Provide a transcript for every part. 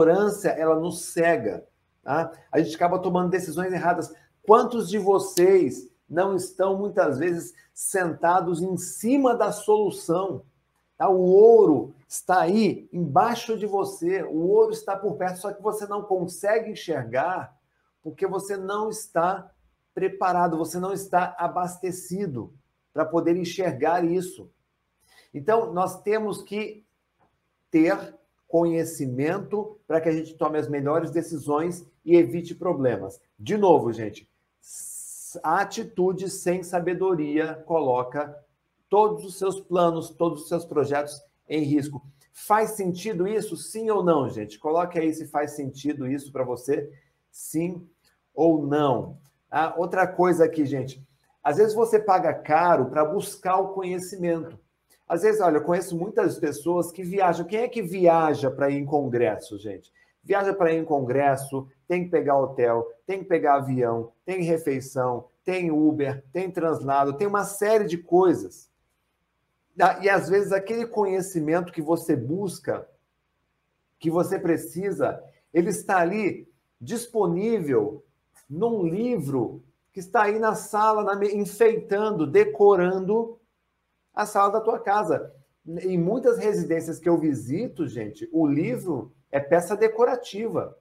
ignorância ela nos cega. Tá? A gente acaba tomando decisões erradas. Quantos de vocês não estão muitas vezes sentados em cima da solução? Tá? O ouro está aí embaixo de você, o ouro está por perto, só que você não consegue enxergar porque você não está preparado, você não está abastecido para poder enxergar isso. Então, nós temos que ter conhecimento para que a gente tome as melhores decisões e evite problemas. De novo, gente, a atitude sem sabedoria coloca todos os seus planos, todos os seus projetos em risco. Faz sentido isso? Sim ou não, gente? Coloque aí se faz sentido isso para você, sim ou não. Ah, outra coisa aqui, gente. Às vezes você paga caro para buscar o conhecimento. Às vezes, olha, eu conheço muitas pessoas que viajam. Quem é que viaja para ir em congresso, gente? Viaja para ir em congresso, tem que pegar hotel, tem que pegar avião, tem refeição, tem Uber, tem translado, tem uma série de coisas. E às vezes aquele conhecimento que você busca, que você precisa, ele está ali disponível num livro que está aí na sala, enfeitando, decorando a sala da tua casa. Em muitas residências que eu visito, gente, o livro é peça decorativa.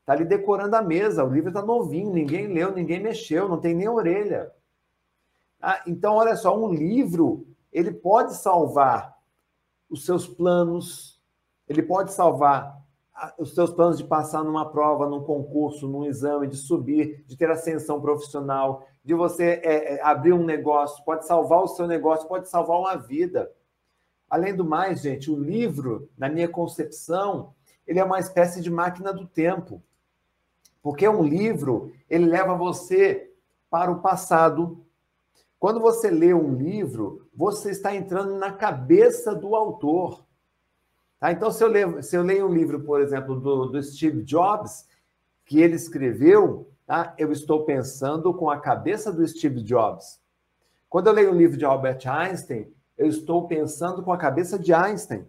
Está ali decorando a mesa, o livro está novinho, ninguém leu, ninguém mexeu, não tem nem orelha. Ah, então, olha só, um livro, ele pode salvar os seus planos, ele pode salvar os seus planos de passar numa prova, num concurso, num exame, de subir, de ter ascensão profissional, de você é, é, abrir um negócio, pode salvar o seu negócio, pode salvar uma vida. Além do mais, gente, o livro, na minha concepção, ele é uma espécie de máquina do tempo. Porque um livro, ele leva você para o passado. Quando você lê um livro, você está entrando na cabeça do autor. Tá? Então, se eu, leio, se eu leio um livro, por exemplo, do, do Steve Jobs, que ele escreveu, Tá? Eu estou pensando com a cabeça do Steve Jobs. Quando eu leio o livro de Albert Einstein, eu estou pensando com a cabeça de Einstein.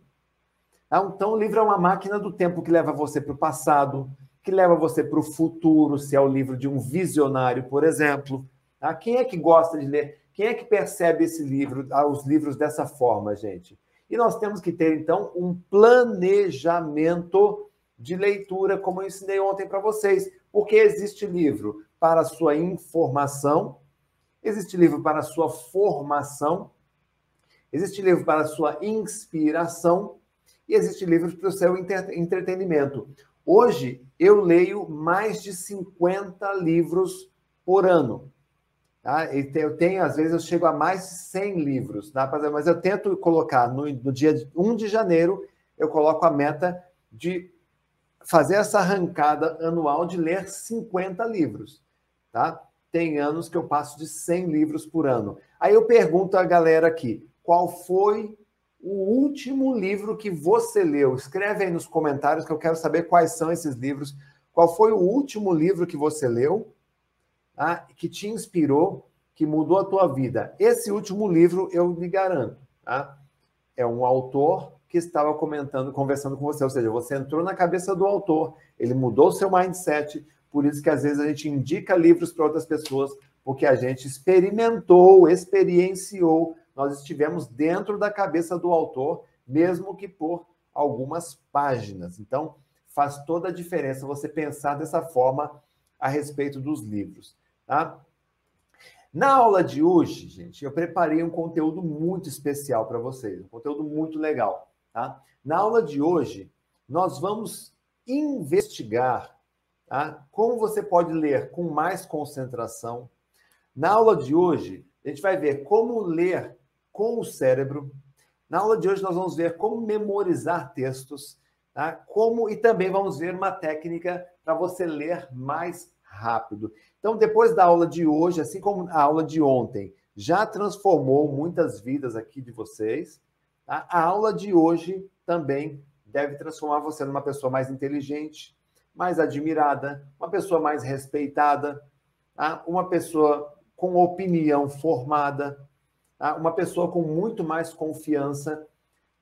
Tá? Então, o livro é uma máquina do tempo que leva você para o passado, que leva você para o futuro, se é o livro de um visionário, por exemplo. Tá? Quem é que gosta de ler? Quem é que percebe esse livro, ah, os livros dessa forma, gente? E nós temos que ter, então, um planejamento de leitura, como eu ensinei ontem para vocês. Porque existe livro para sua informação, existe livro para sua formação, existe livro para sua inspiração e existe livro para o seu entretenimento. Hoje eu leio mais de 50 livros por ano. Tá? Eu tenho, às vezes, eu chego a mais de 100 livros, tá? mas eu tento colocar no, no dia 1 de janeiro, eu coloco a meta de fazer essa arrancada anual de ler 50 livros, tá? Tem anos que eu passo de 100 livros por ano. Aí eu pergunto à galera aqui, qual foi o último livro que você leu? Escreve aí nos comentários que eu quero saber quais são esses livros. Qual foi o último livro que você leu, tá? que te inspirou, que mudou a tua vida? Esse último livro eu lhe garanto, tá? É um autor que estava comentando, conversando com você. Ou seja, você entrou na cabeça do autor, ele mudou o seu mindset, por isso que às vezes a gente indica livros para outras pessoas, porque a gente experimentou, experienciou, nós estivemos dentro da cabeça do autor, mesmo que por algumas páginas. Então, faz toda a diferença você pensar dessa forma a respeito dos livros, tá? Na aula de hoje, gente, eu preparei um conteúdo muito especial para vocês, um conteúdo muito legal. Tá? Na aula de hoje, nós vamos investigar tá? como você pode ler com mais concentração. Na aula de hoje, a gente vai ver como ler com o cérebro. Na aula de hoje, nós vamos ver como memorizar textos, tá? como e também vamos ver uma técnica para você ler mais rápido. Então, depois da aula de hoje, assim como a aula de ontem, já transformou muitas vidas aqui de vocês. A aula de hoje também deve transformar você numa pessoa mais inteligente, mais admirada, uma pessoa mais respeitada, tá? uma pessoa com opinião formada, tá? uma pessoa com muito mais confiança.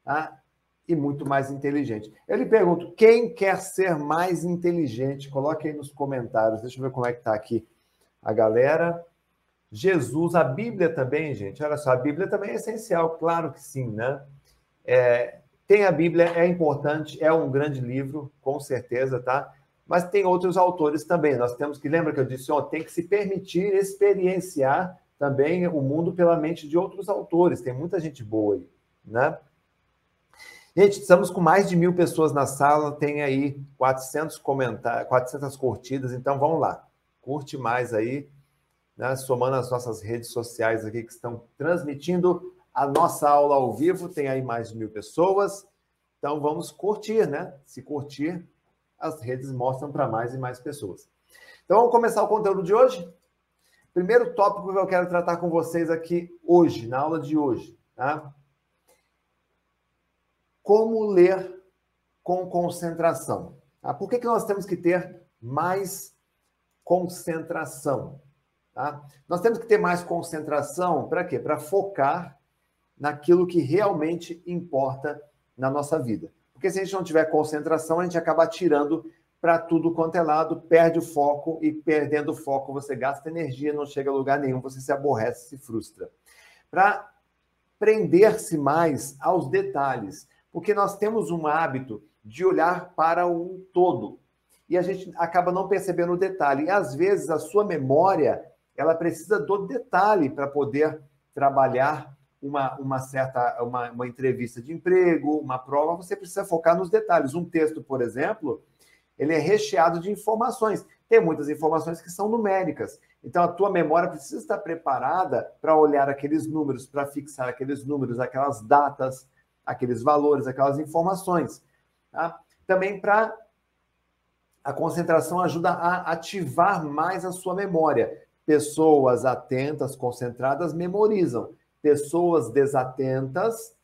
Tá? e muito mais inteligente. Eu lhe pergunto, quem quer ser mais inteligente? Coloque aí nos comentários. Deixa eu ver como é que está aqui a galera. Jesus, a Bíblia também, gente. Olha só, a Bíblia também é essencial, claro que sim, né? É, tem a Bíblia, é importante, é um grande livro, com certeza, tá? Mas tem outros autores também. Nós temos que, lembra que eu disse ontem, tem que se permitir experienciar também o mundo pela mente de outros autores. Tem muita gente boa aí, né? Gente, estamos com mais de mil pessoas na sala, tem aí 400 comentários, 400 curtidas, então vamos lá. Curte mais aí, né? somando as nossas redes sociais aqui que estão transmitindo a nossa aula ao vivo, tem aí mais de mil pessoas. Então vamos curtir, né? Se curtir, as redes mostram para mais e mais pessoas. Então vamos começar o conteúdo de hoje? Primeiro tópico que eu quero tratar com vocês aqui hoje, na aula de hoje, tá? Como ler com concentração. Tá? Por que, que nós temos que ter mais concentração? Tá? Nós temos que ter mais concentração para quê? Para focar naquilo que realmente importa na nossa vida. Porque se a gente não tiver concentração, a gente acaba tirando para tudo quanto é lado, perde o foco e perdendo o foco você gasta energia, não chega a lugar nenhum, você se aborrece, se frustra. Para prender-se mais aos detalhes, porque nós temos um hábito de olhar para o todo e a gente acaba não percebendo o detalhe. E às vezes a sua memória ela precisa do detalhe para poder trabalhar uma, uma certa uma, uma entrevista de emprego, uma prova, você precisa focar nos detalhes. Um texto, por exemplo, ele é recheado de informações. Tem muitas informações que são numéricas. Então, a tua memória precisa estar preparada para olhar aqueles números, para fixar aqueles números, aquelas datas, aqueles valores, aquelas informações. Tá? Também para a concentração ajuda a ativar mais a sua memória. Pessoas atentas, concentradas, memorizam. Pessoas desatentas,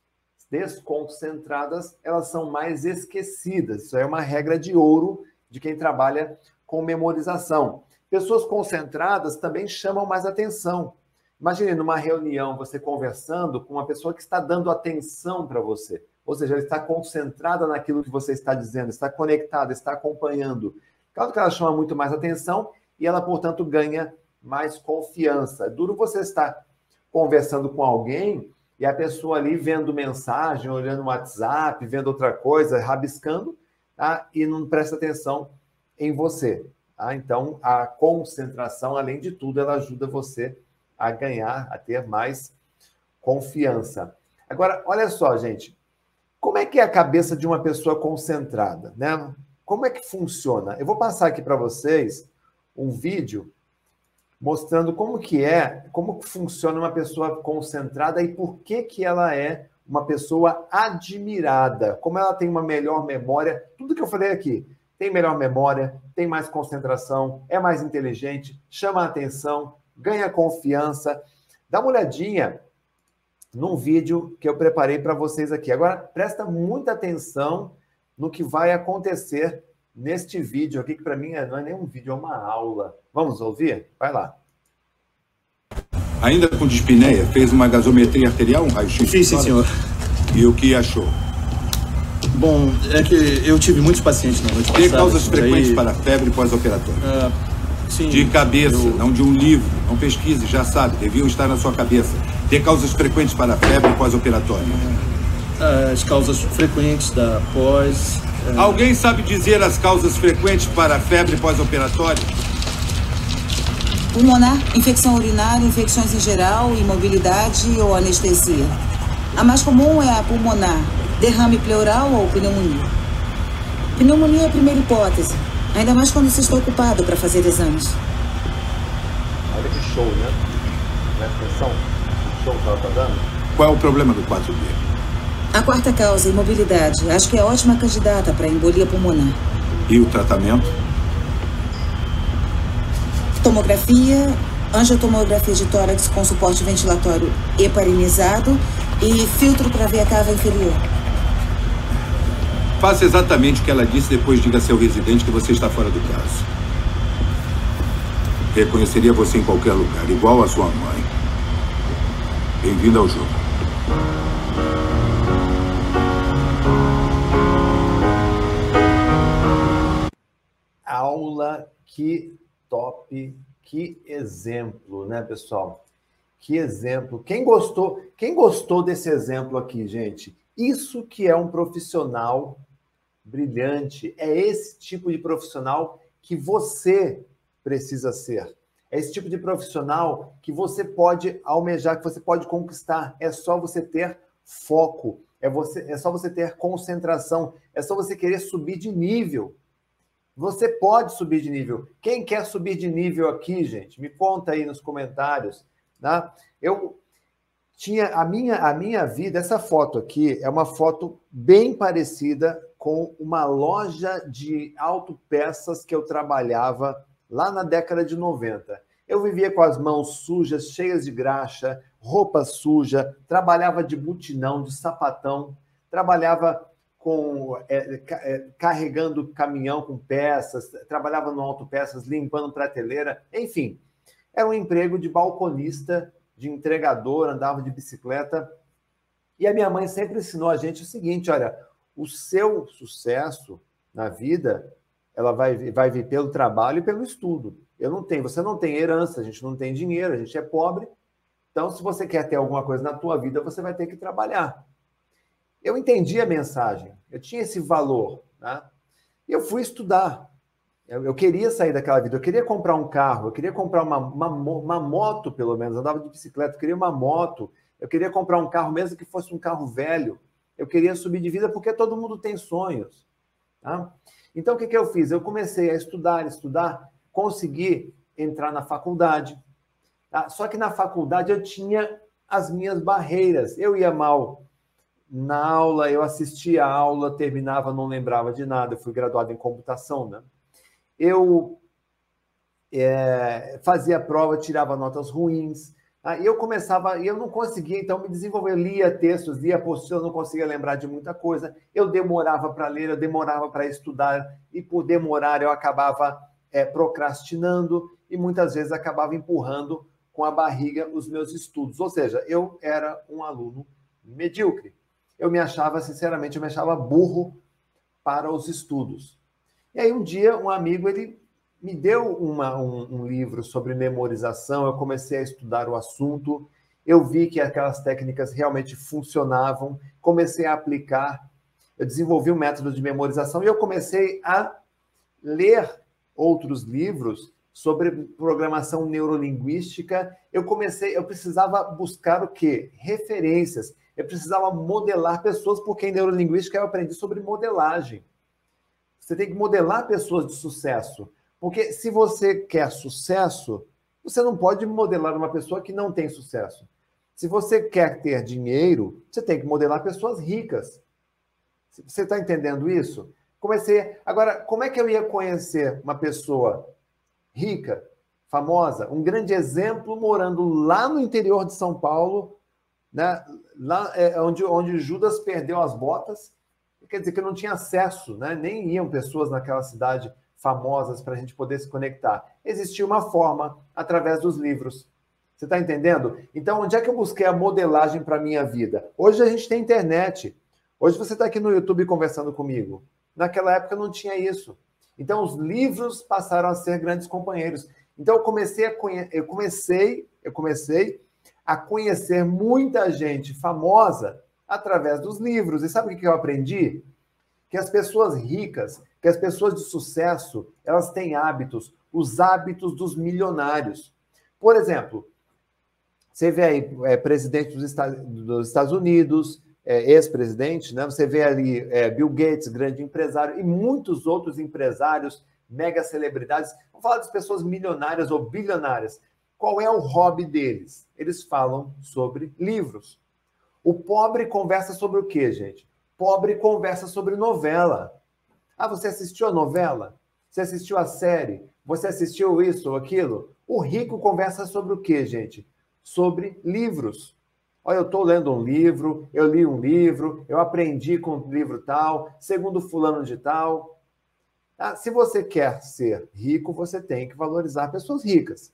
desconcentradas, elas são mais esquecidas. Isso é uma regra de ouro de quem trabalha com memorização. Pessoas concentradas também chamam mais atenção. Imagine numa reunião você conversando com uma pessoa que está dando atenção para você. Ou seja, ela está concentrada naquilo que você está dizendo, está conectada, está acompanhando. Claro que ela chama muito mais atenção e ela, portanto, ganha mais confiança. É duro você estar conversando com alguém e a pessoa ali vendo mensagem, olhando o WhatsApp, vendo outra coisa, rabiscando, tá? e não presta atenção em você. Tá? Então, a concentração, além de tudo, ela ajuda você a ganhar, a ter mais confiança. Agora, olha só, gente, como é que é a cabeça de uma pessoa concentrada, né? Como é que funciona? Eu vou passar aqui para vocês um vídeo mostrando como que é, como funciona uma pessoa concentrada e por que que ela é uma pessoa admirada, como ela tem uma melhor memória, tudo que eu falei aqui, tem melhor memória, tem mais concentração, é mais inteligente, chama a atenção, ganha confiança. Dá uma olhadinha num vídeo que eu preparei para vocês aqui. Agora, presta muita atenção no que vai acontecer neste vídeo aqui, que para mim é, não é nem um vídeo, é uma aula. Vamos ouvir? Vai lá. Ainda com dispneia, fez uma gasometria arterial, um raio-x? Fiz, sim, senhor. E o que achou? Bom, é que eu tive muitos pacientes na noite Tem causas frequentes para febre pós-operatória? Uh, sim. De cabeça, eu... não de um livro. Não pesquise, já sabe, deviam estar na sua cabeça. Tem causas frequentes para febre pós-operatória? Uh, as causas frequentes da pós... Alguém sabe dizer as causas frequentes para febre pós-operatória? Pulmonar, infecção urinária, infecções em geral, imobilidade ou anestesia. A mais comum é a pulmonar, derrame pleural ou pneumonia. Pneumonia é a primeira hipótese, ainda mais quando se está ocupado para fazer exames. Olha que show, né? Presta atenção, que show que ela está dando. Qual é o problema do 4B? A quarta causa, imobilidade. Acho que é ótima candidata para embolia pulmonar. E o tratamento? tomografia, angiotomografia de tórax com suporte ventilatório heparinizado e filtro para ver a cava inferior. Faça exatamente o que ela disse, depois diga a seu residente que você está fora do caso. Reconheceria você em qualquer lugar, igual a sua mãe. Bem-vindo ao jogo. Aula, que top, que exemplo, né, pessoal? Que exemplo. Quem gostou, quem gostou desse exemplo aqui, gente? Isso que é um profissional brilhante, é esse tipo de profissional que você precisa ser. É esse tipo de profissional que você pode almejar, que você pode conquistar. É só você ter foco, é, você, é só você ter concentração, é só você querer subir de nível. Você pode subir de nível. Quem quer subir de nível aqui, gente? Me conta aí nos comentários. Tá? Eu tinha a minha, a minha vida, essa foto aqui é uma foto bem parecida com uma loja de autopeças que eu trabalhava lá na década de 90. Eu vivia com as mãos sujas, cheias de graxa, roupa suja, trabalhava de butinão, de sapatão, trabalhava com é, é, carregando caminhão com peças, trabalhava no autopeças, limpando prateleira, enfim. Era um emprego de balconista, de entregador, andava de bicicleta. E a minha mãe sempre ensinou a gente o seguinte: olha, o seu sucesso na vida ela vai, vai vir pelo trabalho e pelo estudo. Eu não tenho, você não tem herança, a gente não tem dinheiro, a gente é pobre. Então, se você quer ter alguma coisa na tua vida, você vai ter que trabalhar. Eu entendi a mensagem, eu tinha esse valor, né? E eu fui estudar. Eu, eu, queria sair daquela vida, eu queria comprar um carro, eu queria comprar uma, uma, uma moto, pelo menos, eu andava de bicicleta, eu queria uma moto, eu queria comprar um carro, mesmo que fosse um carro velho. Eu queria subir de vida porque todo mundo tem sonhos. Tá? Então, o que, que eu fiz? Eu comecei a estudar, estudar, consegui entrar na faculdade. Tá? Só que na faculdade eu tinha as minhas barreiras. Eu ia mal na aula, eu assistia a aula, terminava, não lembrava de nada. Eu fui graduado em computação, né? Eu é, fazia prova, tirava notas ruins. Tá? E eu começava, eu não conseguia, então, me desenvolver. Eu lia textos, lia apostila, não conseguia lembrar de muita coisa. Eu demorava para ler, eu demorava para estudar, e por demorar eu acabava é, procrastinando e muitas vezes acabava empurrando com a barriga os meus estudos. Ou seja, eu era um aluno medíocre. Eu me achava, sinceramente, eu me achava burro para os estudos. E aí um dia um amigo ele me deu uma, um, um, livro sobre memorização, eu comecei a estudar o assunto, eu vi que aquelas técnicas realmente funcionavam, comecei a aplicar, eu desenvolvi um método de memorização e eu comecei a ler outros livros sobre programação neurolinguística. Eu comecei, eu precisava buscar o quê? Referências. Eu precisava modelar pessoas, porque em neurolinguística eu aprendi sobre modelagem. Você tem que modelar pessoas de sucesso. Porque se você quer sucesso, você não pode modelar uma pessoa que não tem sucesso. Se você quer ter dinheiro, você tem que modelar pessoas ricas. Você está entendendo isso? Comecei. Agora, como é que eu ia conhecer uma pessoa rica, famosa, um grande exemplo morando lá no interior de São Paulo, né? Lá é, onde, onde Judas perdeu as botas, quer dizer que não tinha acesso, né? Nem iam pessoas naquela cidade famosas para a gente poder se conectar. Existia uma forma através dos livros. Você está entendendo? Então, onde é que eu busquei a modelagem para a minha vida? Hoje a gente tem internet. Hoje você está aqui no YouTube conversando comigo. Naquela época não tinha isso. Então, os livros passaram a ser grandes companheiros. Então, eu comecei a conhe... eu comecei, eu comecei a conhecer muita gente famosa através dos livros. E sabe o que eu aprendi? Que as pessoas ricas, que as pessoas de sucesso, elas têm hábitos, os hábitos dos milionários. Por exemplo, você vê aí é, presidente dos Estados Unidos, é, ex-presidente, né? Você vê ali é, Bill Gates, grande empresário, e muitos outros empresários, mega celebridades. Vamos falar das pessoas milionárias ou bilionárias. Qual é o hobby deles? Eles falam sobre livros. O pobre conversa sobre o quê, gente? Pobre conversa sobre novela. Ah, você assistiu a novela? Você assistiu a série? Você assistiu isso ou aquilo? O rico conversa sobre o quê, gente? Sobre livros. Olha, eu estou lendo um livro, eu li um livro, eu aprendi com um livro tal, segundo fulano de tal. Ah, se você quer ser rico, você tem que valorizar pessoas ricas.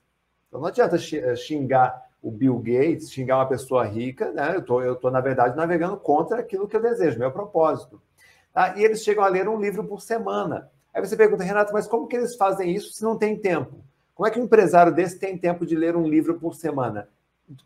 Então não adianta eh, xingar o Bill Gates, xingar uma pessoa rica, né? Eu tô, estou, tô, na verdade, navegando contra aquilo que eu desejo, meu propósito. Tá? E eles chegam a ler um livro por semana. Aí você pergunta, Renato, mas como que eles fazem isso se não tem tempo? Como é que um empresário desse tem tempo de ler um livro por semana?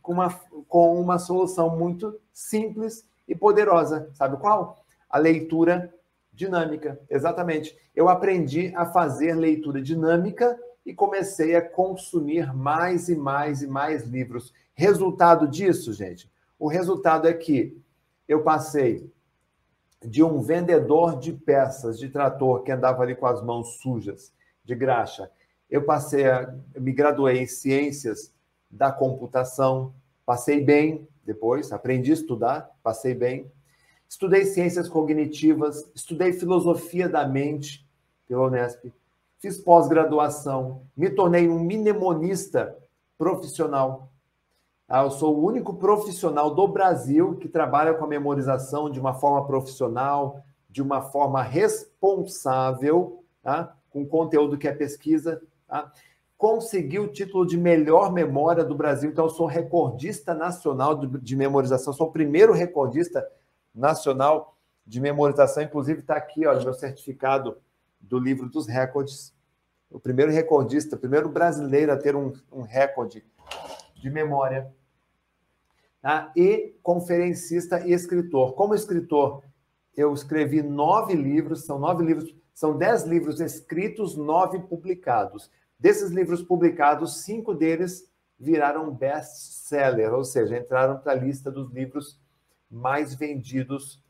Com uma, com uma solução muito simples e poderosa. Sabe qual? A leitura dinâmica. Exatamente. Eu aprendi a fazer leitura dinâmica e comecei a consumir mais e mais e mais livros. Resultado disso, gente? O resultado é que eu passei de um vendedor de peças de trator que andava ali com as mãos sujas, de graxa. Eu passei a me graduei em ciências da computação, passei bem depois, aprendi a estudar, passei bem. Estudei ciências cognitivas, estudei filosofia da mente pela Unesp, fiz pós-graduação, me tornei um mnemonista profissional. Ah, eu sou o único profissional do Brasil que trabalha com a memorização de uma forma profissional, de uma forma responsável, tá? com conteúdo que é pesquisa. Tá? Consegui o título de melhor memória do Brasil, então eu sou recordista nacional de, memorização, sou o primeiro recordista nacional de memorização, inclusive está aqui, olha, meu certificado do livro dos recordes. O primeiro recordista, o primeiro brasileiro a ter um, um recorde de memória tá? e conferencista e escritor. Como escritor, eu escrevi nove livros, são nove livros, são dez livros escritos, nove publicados. Desses livros publicados, cinco deles viraram best-seller, ou seja, entraram para a lista dos livros mais vendidos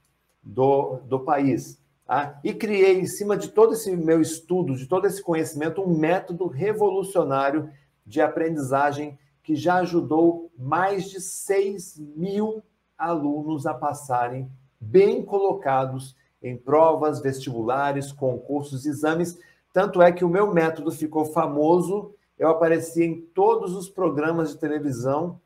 do, do país. Tá? E criei, em cima de todo esse meu estudo, de todo esse conhecimento, um método revolucionário de aprendizagem que já ajudou mais de 6 mil alunos a passarem bem colocados em provas, vestibulares, concursos, exames. Tanto é que o meu método ficou famoso. Eu apareci em todos os programas de televisão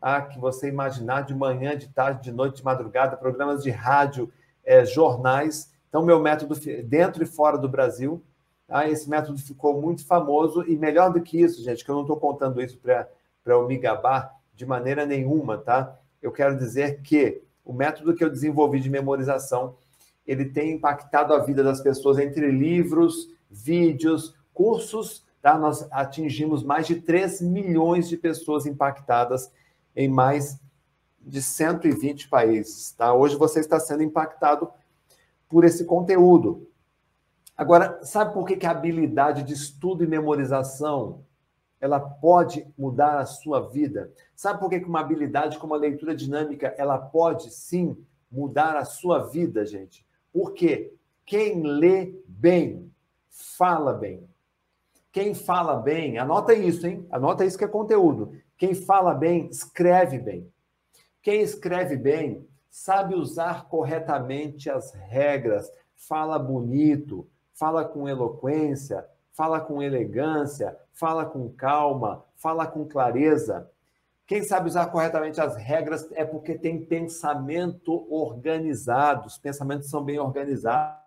ah, que você imaginar, de manhã, de tarde, de noite, de madrugada, programas de rádio, é, jornais. Então, meu método dentro e fora do Brasil. Ah, esse método ficou muito famoso e melhor do que isso, gente, que eu não estou contando isso para eu me gabar de maneira nenhuma, tá? Eu quero dizer que o método que eu desenvolvi de memorização, ele tem impactado a vida das pessoas entre livros, vídeos, cursos, tá? Nós atingimos mais de 3 milhões de pessoas impactadas em mais de 120 países, tá? Hoje você está sendo impactado por esse conteúdo. Agora, sabe por que, que a habilidade de estudo e memorização ela pode mudar a sua vida. Sabe por que uma habilidade como a leitura dinâmica, ela pode sim mudar a sua vida, gente? Porque quem lê bem, fala bem. Quem fala bem, anota isso, hein? Anota isso que é conteúdo. Quem fala bem, escreve bem. Quem escreve bem, sabe usar corretamente as regras, fala bonito, fala com eloquência, fala com elegância, fala com calma, fala com clareza. Quem sabe usar corretamente as regras é porque tem pensamento organizado, os pensamentos são bem organizados.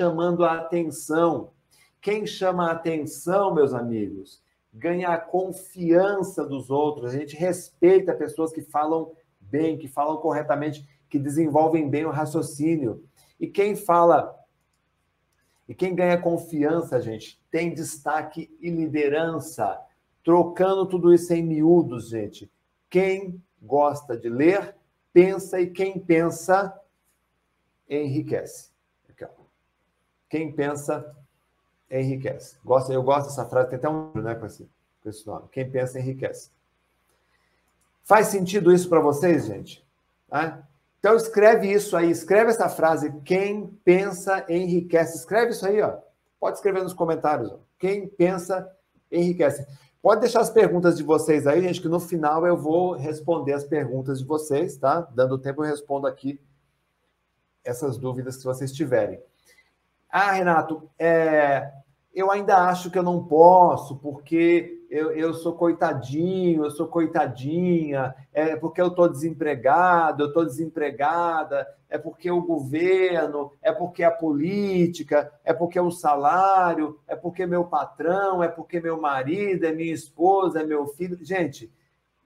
Chamando a atenção. Quem chama a atenção, meus amigos, ganha a confiança dos outros. A gente respeita pessoas que falam bem, que falam corretamente, que desenvolvem bem o raciocínio. E quem fala e quem ganha confiança, gente, tem destaque e liderança. Trocando tudo isso em miúdos, gente. Quem gosta de ler, pensa e quem pensa enriquece. Quem pensa enriquece. Gosta, eu gosto dessa frase, tem até um né, com, esse, com esse nome. Quem pensa enriquece. Faz sentido isso para vocês, gente? Então escreve isso aí, escreve essa frase, quem pensa enriquece. Escreve isso aí, ó. Pode escrever nos comentários. Ó. Quem pensa enriquece. Pode deixar as perguntas de vocês aí, gente, que no final eu vou responder as perguntas de vocês, tá? Dando tempo eu respondo aqui essas dúvidas que vocês tiverem. Ah, Renato, é, eu ainda acho que eu não posso, porque eu, eu sou coitadinho, eu sou coitadinha, é porque eu estou desempregado, eu estou desempregada, é porque o governo, é porque a política, é porque o salário, é porque meu patrão, é porque meu marido, é minha esposa, é meu filho. Gente,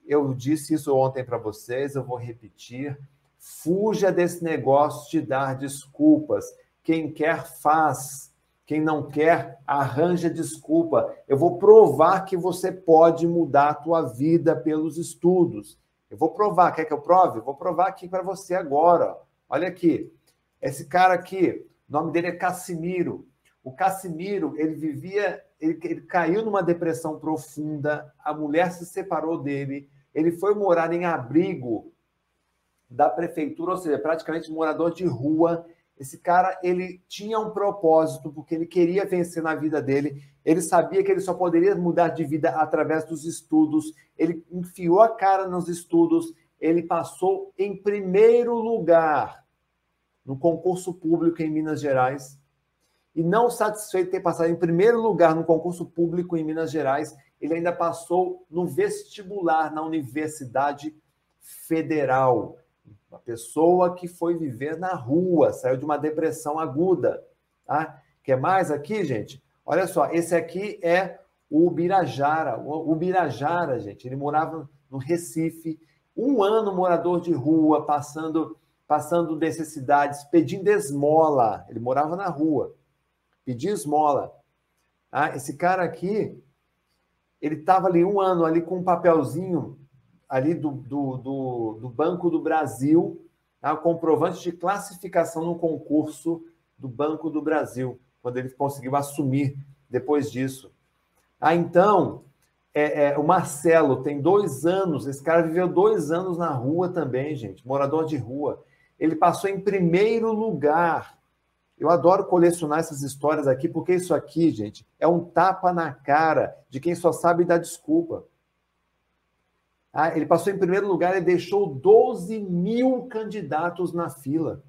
eu disse isso ontem para vocês, eu vou repetir. Fuja desse negócio de dar desculpas. Quem quer, faz. Quem não quer, arranja desculpa. Eu vou provar que você pode mudar a tua vida pelos estudos. Eu vou provar. Quer que eu prove? vou provar aqui para você agora. Olha aqui. Esse cara aqui, o nome dele é Cassimiro. O Cassimiro, ele vivia, ele, ele caiu numa depressão profunda, a mulher se separou dele, ele foi morar em abrigo da prefeitura, ou seja, praticamente morador de rua. Esse cara, ele tinha um propósito, porque ele queria vencer na vida dele. Ele sabia que ele só poderia mudar de vida através dos estudos. Ele enfiou a cara nos estudos. Ele passou em primeiro lugar no concurso público em Minas Gerais. E não satisfeito de ter passado em primeiro lugar no concurso público em Minas Gerais, ele ainda passou no vestibular na Universidade Federal. Uma pessoa que foi viver na rua, saiu de uma depressão aguda. Tá? Quer mais aqui, gente? Olha só, esse aqui é o Birajara. O Birajara, gente, ele morava no Recife, um ano morador de rua, passando, passando necessidades, pedindo esmola. Ele morava na rua, pedia esmola. Ah, esse cara aqui, ele estava ali um ano ali com um papelzinho ali do, do, do, do Banco do Brasil, tá? comprovante de classificação no concurso do Banco do Brasil, quando ele conseguiu assumir depois disso. Ah, então, é, é, o Marcelo tem dois anos, esse cara viveu dois anos na rua também, gente, morador de rua. Ele passou em primeiro lugar. Eu adoro colecionar essas histórias aqui, porque isso aqui, gente, é um tapa na cara de quem só sabe dar desculpa. Ah, ele passou em primeiro lugar e deixou 12 mil candidatos na fila.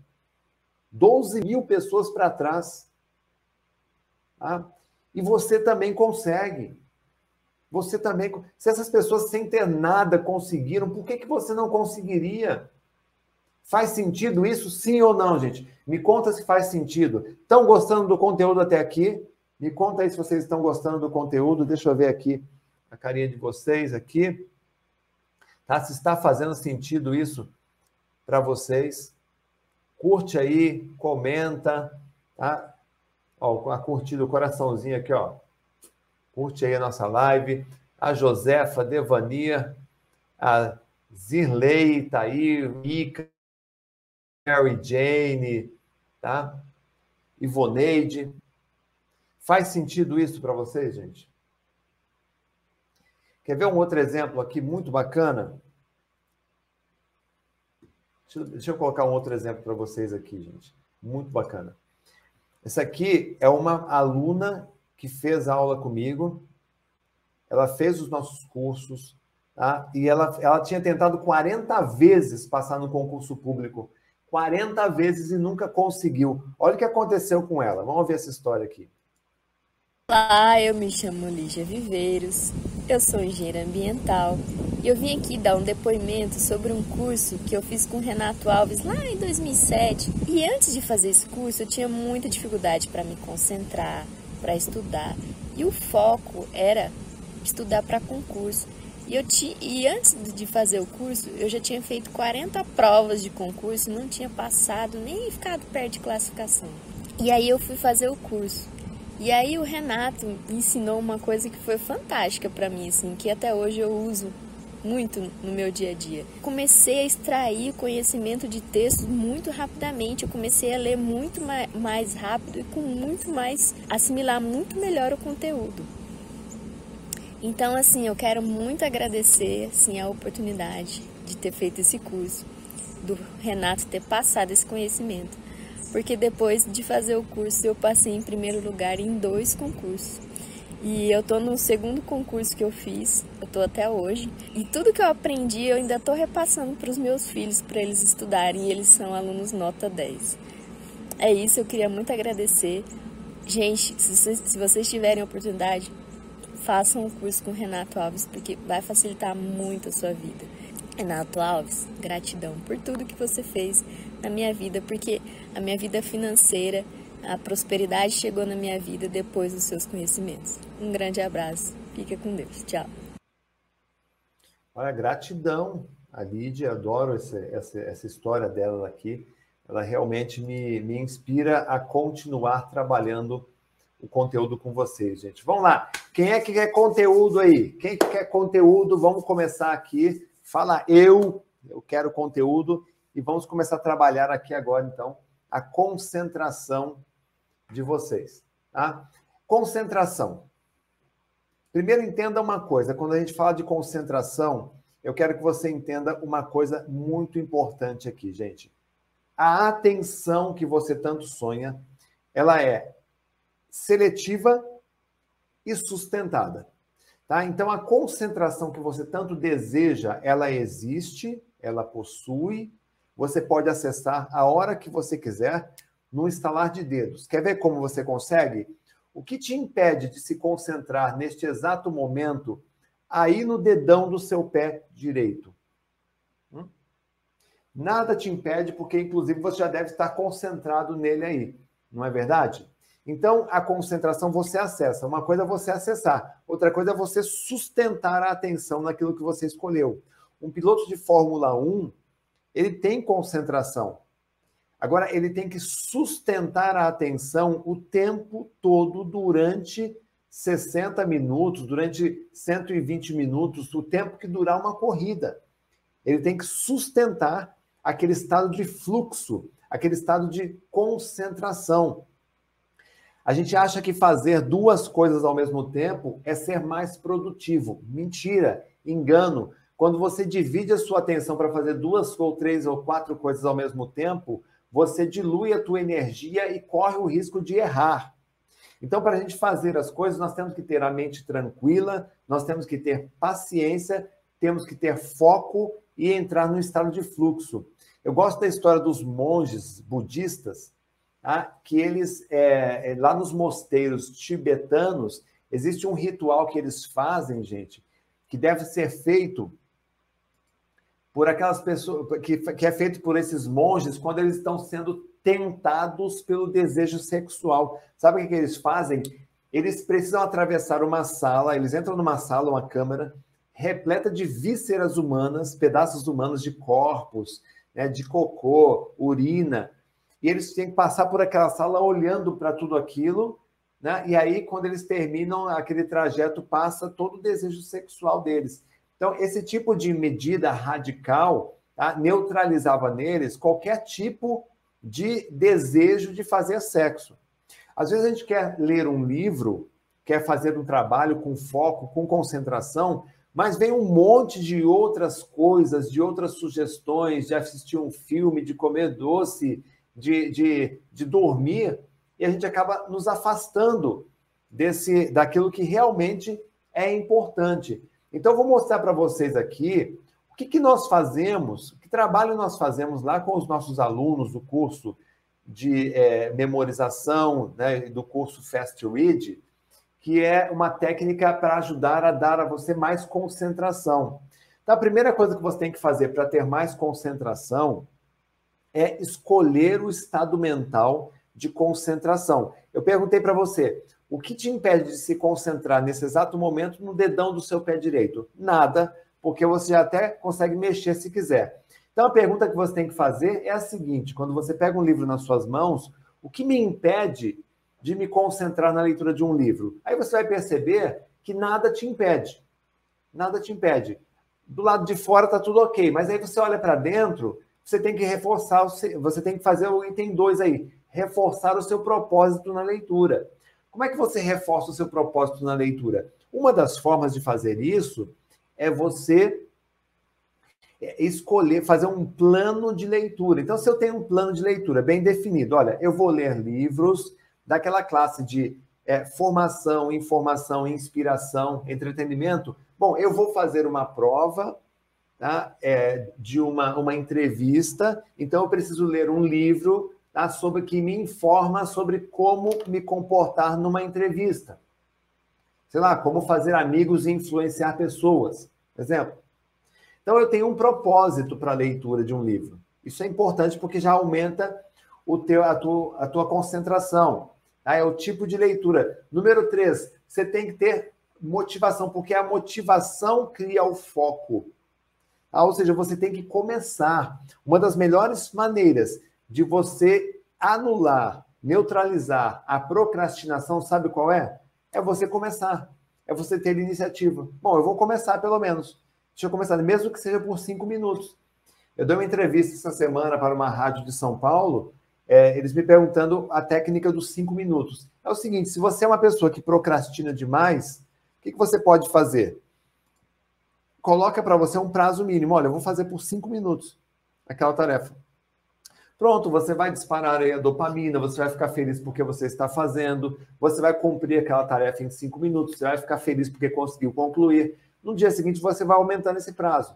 12 mil pessoas para trás. Ah, e você também consegue. Você também. Se essas pessoas sem ter nada conseguiram, por que, que você não conseguiria? Faz sentido isso, sim ou não, gente? Me conta se faz sentido. Estão gostando do conteúdo até aqui? Me conta aí se vocês estão gostando do conteúdo. Deixa eu ver aqui a carinha de vocês aqui. Tá? Se está fazendo sentido isso para vocês, curte aí, comenta, tá? Ó, a curtida, o coraçãozinho aqui, ó. Curte aí a nossa live. A Josefa, Devania, a Zirlei tá aí, Mica, Mary Jane, tá? Ivoneide. Faz sentido isso para vocês, gente? Quer ver um outro exemplo aqui muito bacana? Deixa deixa eu colocar um outro exemplo para vocês aqui, gente. Muito bacana. Essa aqui é uma aluna que fez aula comigo. Ela fez os nossos cursos, tá? E ela, ela tinha tentado 40 vezes passar no concurso público. 40 vezes e nunca conseguiu. Olha o que aconteceu com ela. Vamos ver essa história aqui. Olá, eu me chamo Lígia Viveiros, eu sou engenheira ambiental e eu vim aqui dar um depoimento sobre um curso que eu fiz com Renato Alves lá em 2007. E antes de fazer esse curso, eu tinha muita dificuldade para me concentrar, para estudar. E o foco era estudar para concurso. E, eu ti, e antes de fazer o curso, eu já tinha feito 40 provas de concurso, não tinha passado nem ficado perto de classificação. E aí eu fui fazer o curso. E aí o Renato ensinou uma coisa que foi fantástica para mim, assim, que até hoje eu uso muito no meu dia a dia. Comecei a extrair conhecimento de textos muito rapidamente, eu comecei a ler muito mais rápido e com muito mais assimilar muito melhor o conteúdo. Então, assim, eu quero muito agradecer assim a oportunidade de ter feito esse curso, do Renato ter passado esse conhecimento porque depois de fazer o curso eu passei em primeiro lugar em dois concursos. E eu tô no segundo concurso que eu fiz, eu tô até hoje. E tudo que eu aprendi eu ainda tô repassando para os meus filhos para eles estudarem, e eles são alunos nota 10. É isso, eu queria muito agradecer. Gente, se vocês, se vocês tiverem oportunidade, façam o curso com o Renato Alves, porque vai facilitar muito a sua vida. Renato Alves, gratidão por tudo que você fez na minha vida, porque a minha vida financeira, a prosperidade chegou na minha vida depois dos seus conhecimentos. Um grande abraço, fica com Deus, tchau. Olha, gratidão, A Lídia, adoro essa, essa, essa história dela aqui. Ela realmente me, me inspira a continuar trabalhando o conteúdo com vocês, gente. Vamos lá. Quem é que quer conteúdo aí? Quem que quer conteúdo? Vamos começar aqui. Fala eu, eu quero conteúdo e vamos começar a trabalhar aqui agora, então, a concentração de vocês, tá? Concentração. Primeiro entenda uma coisa, quando a gente fala de concentração, eu quero que você entenda uma coisa muito importante aqui, gente. A atenção que você tanto sonha, ela é seletiva e sustentada. Tá? Então, a concentração que você tanto deseja, ela existe, ela possui, você pode acessar a hora que você quiser, no instalar de dedos. Quer ver como você consegue? O que te impede de se concentrar neste exato momento aí no dedão do seu pé direito? Hum? Nada te impede, porque inclusive você já deve estar concentrado nele aí, não é verdade? Então, a concentração você acessa. Uma coisa é você acessar, outra coisa é você sustentar a atenção naquilo que você escolheu. Um piloto de Fórmula 1, ele tem concentração. Agora, ele tem que sustentar a atenção o tempo todo durante 60 minutos, durante 120 minutos, o tempo que durar uma corrida. Ele tem que sustentar aquele estado de fluxo, aquele estado de concentração. A gente acha que fazer duas coisas ao mesmo tempo é ser mais produtivo. Mentira, engano. Quando você divide a sua atenção para fazer duas ou três ou quatro coisas ao mesmo tempo, você dilui a tua energia e corre o risco de errar. Então, para a gente fazer as coisas, nós temos que ter a mente tranquila, nós temos que ter paciência, temos que ter foco e entrar no estado de fluxo. Eu gosto da história dos monges budistas tá? que eles, é, é, lá nos mosteiros tibetanos, existe um ritual que eles fazem, gente, que deve ser feito por aquelas pessoas, que, que é feito por esses monges quando eles estão sendo tentados pelo desejo sexual. Sabe o que, que eles fazem? Eles precisam atravessar uma sala, eles entram numa sala, uma câmara, repleta de vísceras humanas, pedaços humanos de corpos, né, de cocô, urina, e eles têm que passar por aquela sala olhando para tudo aquilo, né? E aí, quando eles terminam aquele trajeto, passa todo o desejo sexual deles. Então, esse tipo de medida radical tá? neutralizava neles qualquer tipo de desejo de fazer sexo. Às vezes a gente quer ler um livro, quer fazer um trabalho com foco, com concentração, mas vem um monte de outras coisas, de outras sugestões, de assistir um filme, de comer doce, de, de, de dormir, e a gente acaba nos afastando desse daquilo que realmente é importante. Então, vou mostrar para vocês aqui o que, que nós fazemos, que trabalho nós fazemos lá com os nossos alunos do curso de é, memorização, né, do curso Fast Read, que é uma técnica para ajudar a dar a você mais concentração. Então, a primeira coisa que você tem que fazer para ter mais concentração é escolher o estado mental de concentração. Eu perguntei para você, o que te impede de se concentrar nesse exato momento no dedão do seu pé direito? Nada, porque você até consegue mexer se quiser. Então a pergunta que você tem que fazer é a seguinte: quando você pega um livro nas suas mãos, o que me impede de me concentrar na leitura de um livro? Aí você vai perceber que nada te impede. Nada te impede. Do lado de fora está tudo ok, mas aí você olha para dentro você tem que reforçar, você tem que fazer o item 2 aí, reforçar o seu propósito na leitura. Como é que você reforça o seu propósito na leitura? Uma das formas de fazer isso é você escolher, fazer um plano de leitura. Então, se eu tenho um plano de leitura bem definido, olha, eu vou ler livros daquela classe de é, formação, informação, inspiração, entretenimento. Bom, eu vou fazer uma prova tá? é, de uma, uma entrevista, então eu preciso ler um livro tá? sobre que me informa sobre como me comportar numa entrevista. Sei lá, como fazer amigos e influenciar pessoas, por exemplo. Então eu tenho um propósito para a leitura de um livro. Isso é importante porque já aumenta o teu, a, tua, a tua concentração. Tá? É o tipo de leitura. Número três, você tem que ter motivação, porque a motivação cria o foco. Ah, ou seja, você tem que começar. Uma das melhores maneiras de você anular, neutralizar a procrastinação, sabe qual é? É você começar. É você ter iniciativa. Bom, eu vou começar pelo menos. Deixa eu começar, mesmo que seja por cinco minutos. Eu dei uma entrevista essa semana para uma rádio de São Paulo, é, eles me perguntando a técnica dos cinco minutos. É o seguinte: se você é uma pessoa que procrastina demais, o que, que você pode fazer? Coloca para você um prazo mínimo. Olha, eu vou fazer por cinco minutos aquela tarefa. Pronto, você vai disparar aí a dopamina, você vai ficar feliz porque você está fazendo, você vai cumprir aquela tarefa em cinco minutos, você vai ficar feliz porque conseguiu concluir. No dia seguinte, você vai aumentando esse prazo.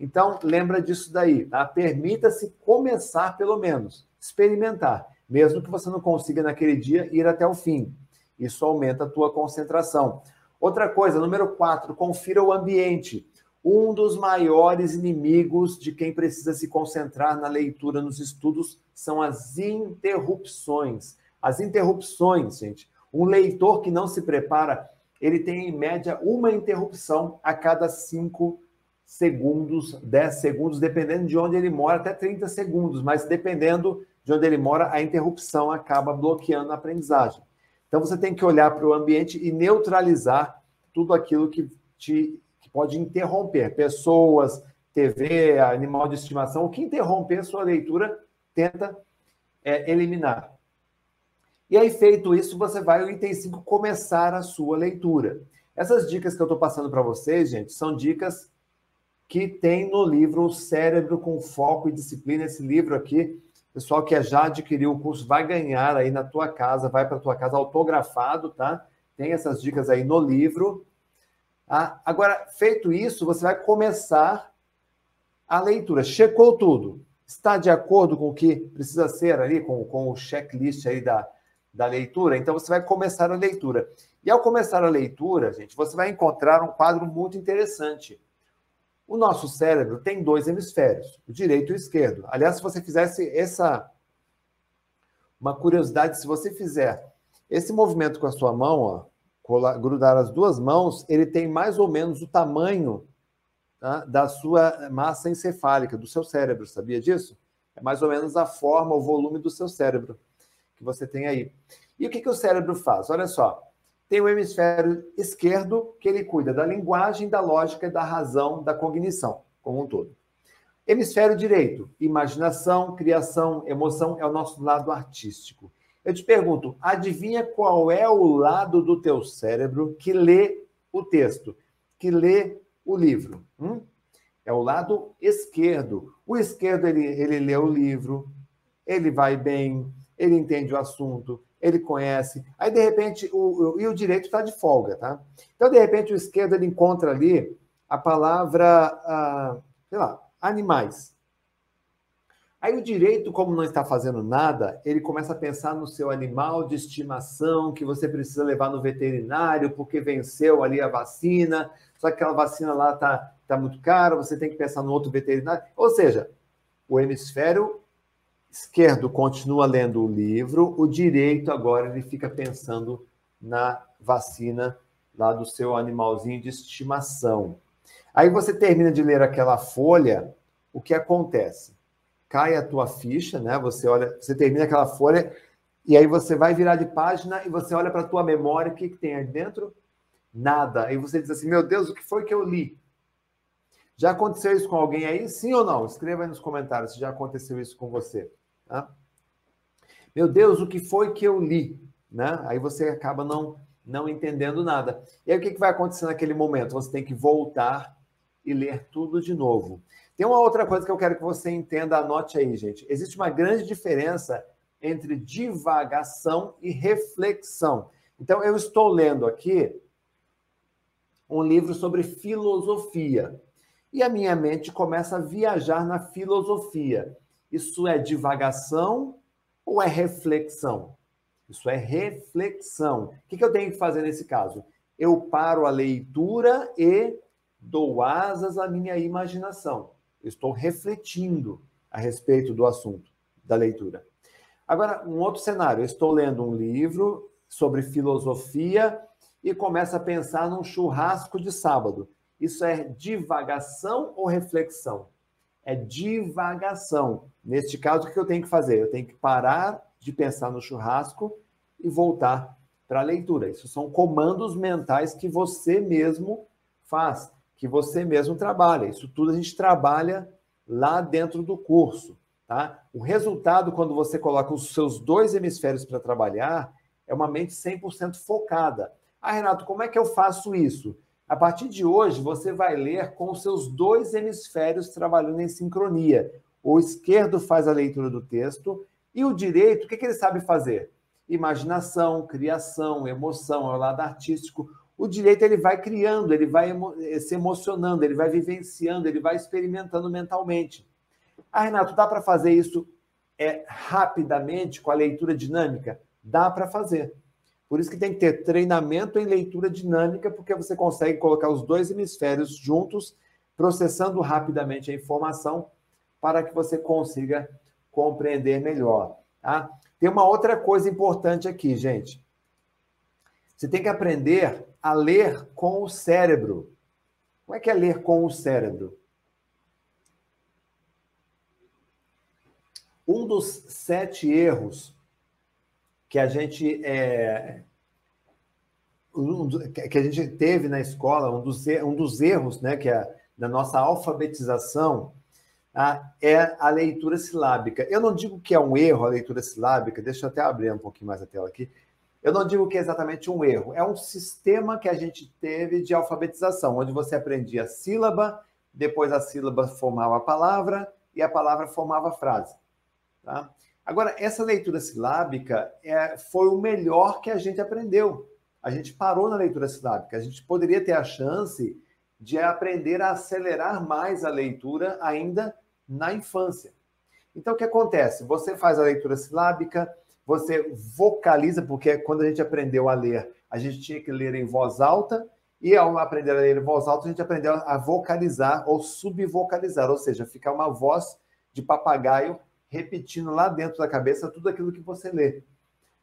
Então, lembra disso daí, tá? Permita-se começar, pelo menos, experimentar, mesmo que você não consiga naquele dia ir até o fim. Isso aumenta a tua concentração. Outra coisa, número quatro, confira o ambiente. Um dos maiores inimigos de quem precisa se concentrar na leitura, nos estudos, são as interrupções. As interrupções, gente. Um leitor que não se prepara, ele tem em média uma interrupção a cada cinco segundos, 10 segundos, dependendo de onde ele mora, até 30 segundos, mas dependendo de onde ele mora, a interrupção acaba bloqueando a aprendizagem. Então você tem que olhar para o ambiente e neutralizar tudo aquilo que te pode interromper. Pessoas, TV, animal de estimação, o que interromper sua leitura, tenta é, eliminar. E aí, feito isso, você vai, o item 5, começar a sua leitura. Essas dicas que eu estou passando para vocês, gente, são dicas que tem no livro O Cérebro com Foco e Disciplina. Esse livro aqui, pessoal que já adquiriu o curso vai ganhar aí na tua casa, vai para tua casa autografado, tá? Tem essas dicas aí no livro. Ah, agora, feito isso, você vai começar a leitura. Checou tudo. Está de acordo com o que precisa ser ali, com, com o checklist aí da, da leitura? Então, você vai começar a leitura. E ao começar a leitura, gente, você vai encontrar um quadro muito interessante. O nosso cérebro tem dois hemisférios, o direito e o esquerdo. Aliás, se você fizesse essa. Uma curiosidade, se você fizer esse movimento com a sua mão, ó, grudar as duas mãos, ele tem mais ou menos o tamanho tá, da sua massa encefálica, do seu cérebro, sabia disso? É mais ou menos a forma, o volume do seu cérebro que você tem aí. E o que, que o cérebro faz? Olha só, tem o hemisfério esquerdo, que ele cuida da linguagem, da lógica, da razão, da cognição, como um todo. Hemisfério direito, imaginação, criação, emoção, é o nosso lado artístico. Eu te pergunto, adivinha qual é o lado do teu cérebro que lê o texto, que lê o livro? Hum? É o lado esquerdo. O esquerdo, ele, ele lê o livro, ele vai bem, ele entende o assunto, ele conhece. Aí, de repente, o, e o direito está de folga, tá? Então, de repente, o esquerdo, ele encontra ali a palavra, ah, sei lá, animais. Aí o direito, como não está fazendo nada, ele começa a pensar no seu animal de estimação que você precisa levar no veterinário porque venceu ali a vacina, só que aquela vacina lá está tá muito cara, você tem que pensar no outro veterinário. Ou seja, o hemisfério esquerdo continua lendo o livro, o direito agora ele fica pensando na vacina lá do seu animalzinho de estimação. Aí você termina de ler aquela folha, o que acontece? Cai a tua ficha, né? Você olha, você termina aquela folha e aí você vai virar de página e você olha para a tua memória, o que, que tem aí dentro? Nada. Aí você diz assim: "Meu Deus, o que foi que eu li?" Já aconteceu isso com alguém aí? Sim ou não? Escreva aí nos comentários se já aconteceu isso com você. Tá? Meu Deus, o que foi que eu li? Né? Aí você acaba não, não entendendo nada. E aí o que, que vai acontecer naquele momento? Você tem que voltar e ler tudo de novo. Tem uma outra coisa que eu quero que você entenda, anote aí, gente. Existe uma grande diferença entre divagação e reflexão. Então, eu estou lendo aqui um livro sobre filosofia. E a minha mente começa a viajar na filosofia. Isso é divagação ou é reflexão? Isso é reflexão. O que eu tenho que fazer nesse caso? Eu paro a leitura e dou asas à minha imaginação. Estou refletindo a respeito do assunto da leitura. Agora, um outro cenário, eu estou lendo um livro sobre filosofia e começo a pensar num churrasco de sábado. Isso é divagação ou reflexão? É divagação. Neste caso, o que eu tenho que fazer? Eu tenho que parar de pensar no churrasco e voltar para a leitura. Isso são comandos mentais que você mesmo faz, que você mesmo trabalha. Isso tudo a gente trabalha lá dentro do curso. Tá? O resultado, quando você coloca os seus dois hemisférios para trabalhar, é uma mente 100% focada. Ah, Renato, como é que eu faço isso? A partir de hoje, você vai ler com os seus dois hemisférios trabalhando em sincronia. O esquerdo faz a leitura do texto e o direito, o que, que ele sabe fazer? Imaginação, criação, emoção, é o lado artístico. O direito ele vai criando, ele vai se emocionando, ele vai vivenciando, ele vai experimentando mentalmente. Ah, Renato, dá para fazer isso é, rapidamente com a leitura dinâmica? Dá para fazer. Por isso que tem que ter treinamento em leitura dinâmica, porque você consegue colocar os dois hemisférios juntos, processando rapidamente a informação para que você consiga compreender melhor. Tá? Tem uma outra coisa importante aqui, gente. Você tem que aprender a ler com o cérebro. Como é que é ler com o cérebro? Um dos sete erros que a gente é, que a gente teve na escola, um dos, um dos erros, né, que é da nossa alfabetização, ah, é a leitura silábica. Eu não digo que é um erro a leitura silábica, deixa eu até abrir um pouquinho mais a tela aqui. Eu não digo que é exatamente um erro, é um sistema que a gente teve de alfabetização, onde você aprendia a sílaba, depois a sílaba formava a palavra e a palavra formava a frase. Tá? Agora, essa leitura silábica é, foi o melhor que a gente aprendeu. A gente parou na leitura silábica. A gente poderia ter a chance de aprender a acelerar mais a leitura ainda na infância. Então, o que acontece? Você faz a leitura silábica, você vocaliza, porque quando a gente aprendeu a ler, a gente tinha que ler em voz alta, e ao aprender a ler em voz alta, a gente aprendeu a vocalizar ou subvocalizar, ou seja, ficar uma voz de papagaio repetindo lá dentro da cabeça tudo aquilo que você lê.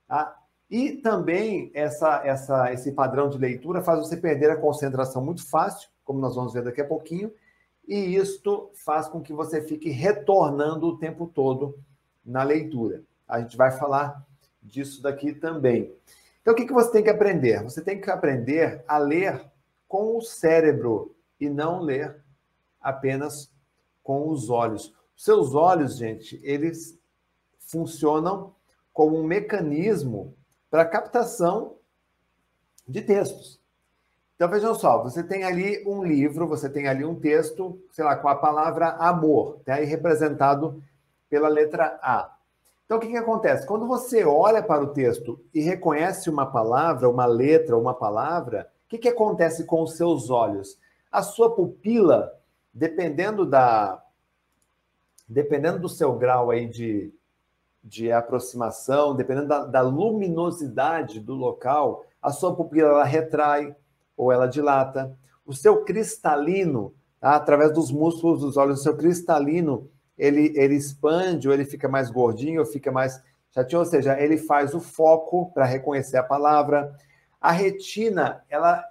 Tá? E também essa, essa, esse padrão de leitura faz você perder a concentração muito fácil, como nós vamos ver daqui a pouquinho, e isto faz com que você fique retornando o tempo todo na leitura. A gente vai falar disso daqui também. Então, o que, que você tem que aprender? Você tem que aprender a ler com o cérebro e não ler apenas com os olhos. Seus olhos, gente, eles funcionam como um mecanismo para captação de textos. Então vejam só, você tem ali um livro, você tem ali um texto, sei lá, com a palavra amor, tá aí representado pela letra A. Então o que, que acontece? Quando você olha para o texto e reconhece uma palavra, uma letra, uma palavra, o que, que acontece com os seus olhos? A sua pupila, dependendo da dependendo do seu grau aí de, de aproximação, dependendo da, da luminosidade do local, a sua pupila ela retrai, ou ela dilata. O seu cristalino, tá? através dos músculos dos olhos, o seu cristalino, ele, ele expande ou ele fica mais gordinho ou fica mais chatinho, ou seja, ele faz o foco para reconhecer a palavra. A retina, ela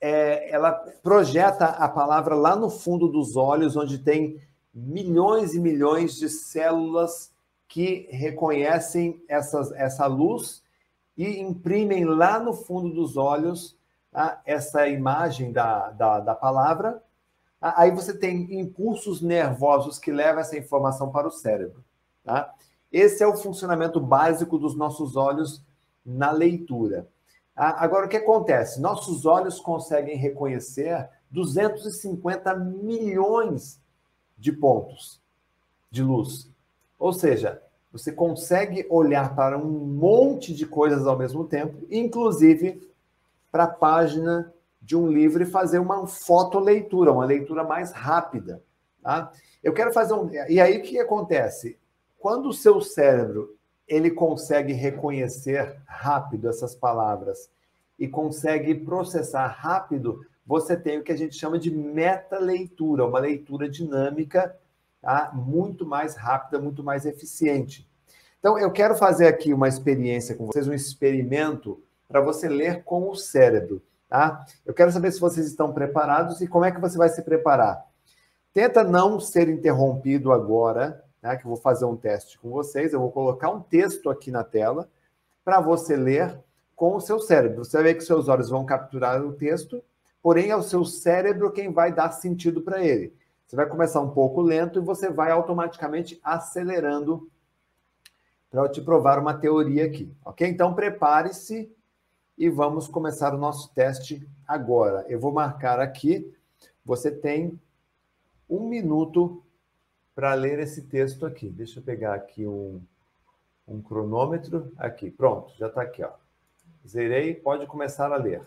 é, ela projeta a palavra lá no fundo dos olhos, onde tem milhões e milhões de células que reconhecem essas, essa luz e imprimem lá no fundo dos olhos tá? essa imagem da, da, da palavra. Aí você tem impulsos nervosos que levam essa informação para o cérebro. Tá? Esse é o funcionamento básico dos nossos olhos na leitura. Agora, o que acontece? Nossos olhos conseguem reconhecer 250 milhões de pontos de luz. Ou seja, você consegue olhar para um monte de coisas ao mesmo tempo, inclusive para a página de um livro e fazer uma fotoleitura, uma leitura mais rápida. Tá? Eu quero fazer um. E aí o que acontece? Quando o seu cérebro ele consegue reconhecer rápido essas palavras e consegue processar rápido, você tem o que a gente chama de meta-leitura, uma leitura dinâmica, tá? muito mais rápida, muito mais eficiente. Então, eu quero fazer aqui uma experiência com vocês, um experimento para você ler com o cérebro. Tá? Eu quero saber se vocês estão preparados e como é que você vai se preparar. Tenta não ser interrompido agora, né, que eu vou fazer um teste com vocês. Eu vou colocar um texto aqui na tela para você ler com o seu cérebro. Você vai ver que seus olhos vão capturar o texto, porém é o seu cérebro quem vai dar sentido para ele. Você vai começar um pouco lento e você vai automaticamente acelerando para eu te provar uma teoria aqui, ok? Então prepare-se e vamos começar o nosso teste agora. Eu vou marcar aqui, você tem um minuto para ler esse texto aqui. Deixa eu pegar aqui um, um cronômetro. Aqui, pronto, já está aqui. Ó. Zerei, pode começar a ler.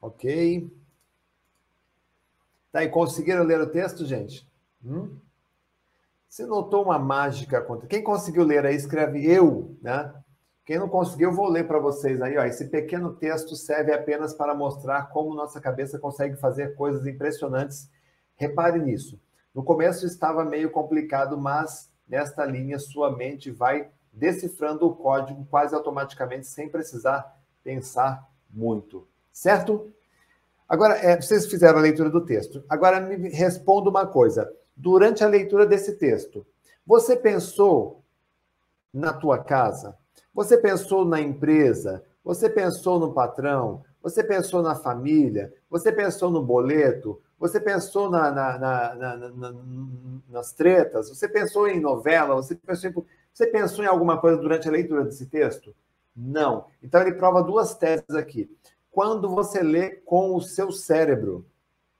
Ok. Tá, e conseguiram ler o texto, gente? Hum? Você notou uma mágica? Quem conseguiu ler aí, escreve eu, né? Quem não conseguiu, vou ler para vocês aí. Ó. Esse pequeno texto serve apenas para mostrar como nossa cabeça consegue fazer coisas impressionantes. Repare nisso. No começo estava meio complicado, mas nesta linha sua mente vai decifrando o código quase automaticamente, sem precisar pensar muito. Certo? Agora, é, vocês fizeram a leitura do texto. Agora me responda uma coisa. Durante a leitura desse texto, você pensou na tua casa? Você pensou na empresa? Você pensou no patrão? Você pensou na família? Você pensou no boleto? Você pensou na, na, na, nas tretas? Você pensou em novela? Você pensou em, você pensou em alguma coisa durante a leitura desse texto? Não. Então ele prova duas teses aqui quando você lê com o seu cérebro.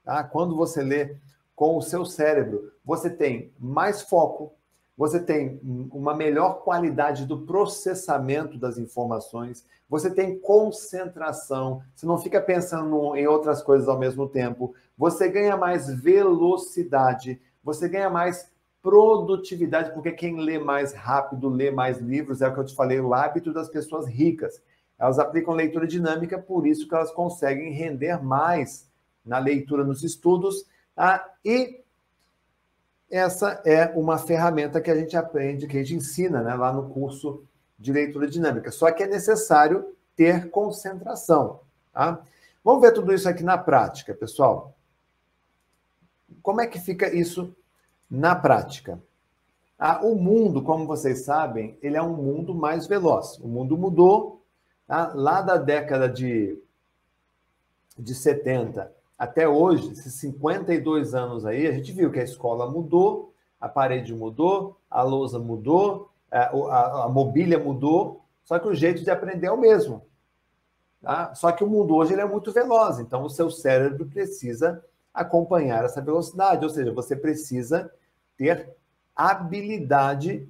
Tá? Quando você lê com o seu cérebro, você tem mais foco, você tem uma melhor qualidade do processamento das informações, você tem concentração, você não fica pensando em outras coisas ao mesmo tempo, você ganha mais velocidade, você ganha mais produtividade, porque quem lê mais rápido lê mais livros, é o que eu te falei, o hábito das pessoas ricas. Elas aplicam leitura dinâmica, por isso que elas conseguem render mais na leitura nos estudos. Tá? E essa é uma ferramenta que a gente aprende, que a gente ensina né, lá no curso de leitura dinâmica. Só que é necessário ter concentração. Tá? Vamos ver tudo isso aqui na prática, pessoal. Como é que fica isso na prática? Ah, o mundo, como vocês sabem, ele é um mundo mais veloz. O mundo mudou, Tá? Lá da década de, de 70 até hoje, esses 52 anos aí, a gente viu que a escola mudou, a parede mudou, a lousa mudou, a, a, a mobília mudou, só que o jeito de aprender é o mesmo. Tá? Só que o mundo hoje ele é muito veloz, então o seu cérebro precisa acompanhar essa velocidade, ou seja, você precisa ter habilidade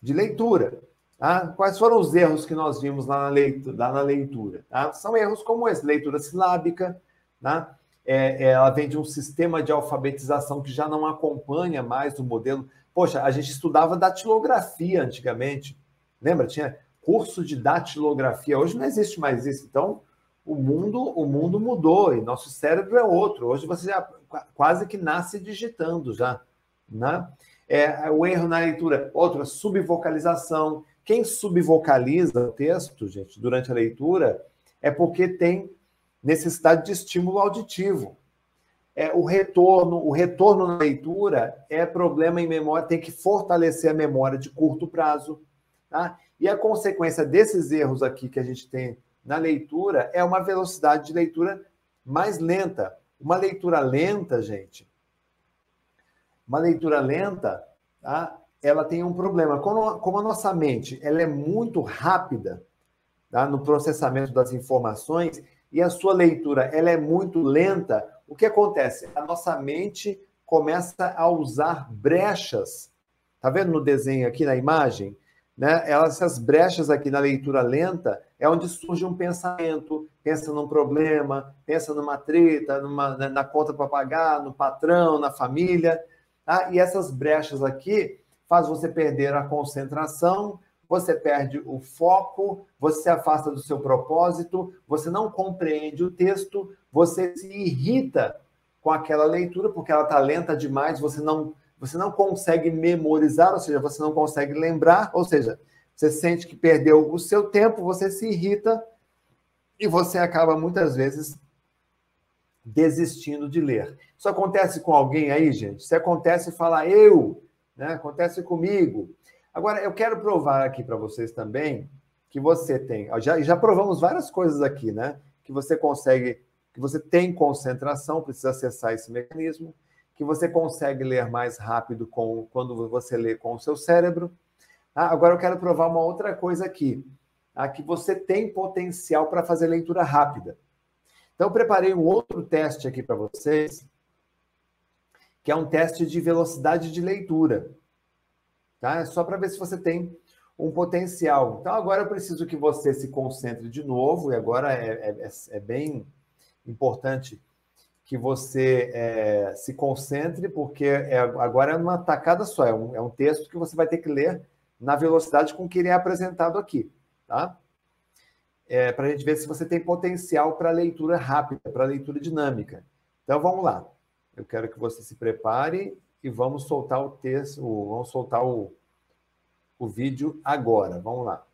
de leitura. Tá? Quais foram os erros que nós vimos lá na leitura? Lá na leitura tá? São erros como esse, leitura silábica, tá? É, é, ela vem de um sistema de alfabetização que já não acompanha mais o modelo. Poxa, a gente estudava datilografia antigamente, lembra? Tinha curso de datilografia. Hoje não existe mais isso. Então, o mundo, o mundo mudou e nosso cérebro é outro. Hoje você já quase que nasce digitando já, né? É, o erro na leitura, outra subvocalização. Quem subvocaliza o texto, gente, durante a leitura, é porque tem necessidade de estímulo auditivo. É, o retorno, o retorno na leitura é problema em memória, tem que fortalecer a memória de curto prazo. Tá? E a consequência desses erros aqui que a gente tem na leitura é uma velocidade de leitura mais lenta, Uma leitura lenta, gente, uma leitura lenta, tá? Ela tem um problema. Como, a nossa mente ela é muito rápida tá? no processamento das informações e a sua leitura ela é muito lenta, o que acontece? A nossa mente começa a usar brechas. Tá vendo no desenho aqui na imagem? Né? Essas brechas aqui na leitura lenta é onde surge um pensamento, pensa num problema, pensa numa treta, numa, na conta para pagar, no patrão, na família. Tá? E essas brechas aqui faz você perder a concentração, você perde o foco, você se afasta do seu propósito, você não compreende o texto, você se irrita com aquela leitura porque ela está lenta demais, você não você não consegue memorizar, ou seja, você não consegue lembrar, ou seja, você sente que perdeu o seu tempo, você se irrita e você acaba muitas vezes desistindo de ler. Isso acontece com alguém aí, gente? Se acontece, fala eu, né? Acontece comigo. Agora, eu quero provar aqui para vocês também que você tem. Já, já provamos várias coisas aqui, né? Que você consegue, que você tem concentração, precisa acessar esse mecanismo, que você consegue ler mais rápido com, quando você lê com o seu cérebro. Ah, agora eu quero provar uma outra coisa aqui. Ah, que você tem potencial para fazer leitura rápida. Então, preparei um outro teste aqui para vocês, que é um teste de velocidade de leitura. Tá? É só para ver se você tem um potencial. Então, agora eu preciso que você se concentre de novo, e agora é, é, é bem importante que você é, se concentre, porque é, agora é uma tacada só, é um, é um texto que você vai ter que ler na velocidade com que ele é apresentado aqui. Tá? é, para a gente ver se você tem potencial para leitura rápida, para leitura dinâmica. Então vamos lá. Eu quero que você se prepare e vamos soltar o texto, vamos soltar o, o vídeo agora. Vamos lá.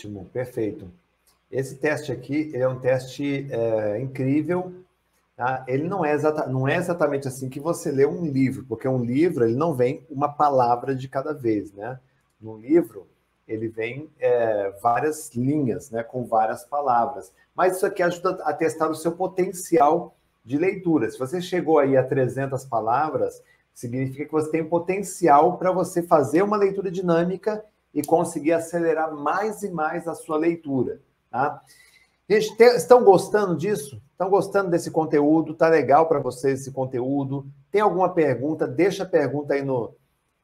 Ótimo, perfeito. Esse teste aqui é um teste é, incrível. Tá? Ele não é, exata, não é exatamente assim que você lê um livro, porque um livro ele não vem uma palavra de cada vez, né? No livro ele vem é, várias linhas, né, com várias palavras. Mas isso aqui ajuda a testar o seu potencial de leitura. Se você chegou aí a 300 palavras, significa que você tem potencial para você fazer uma leitura dinâmica e conseguir acelerar mais e mais a sua leitura. Tá? Gente, estão gostando disso? Estão gostando desse conteúdo? Tá legal para vocês esse conteúdo? Tem alguma pergunta? Deixa a pergunta aí no,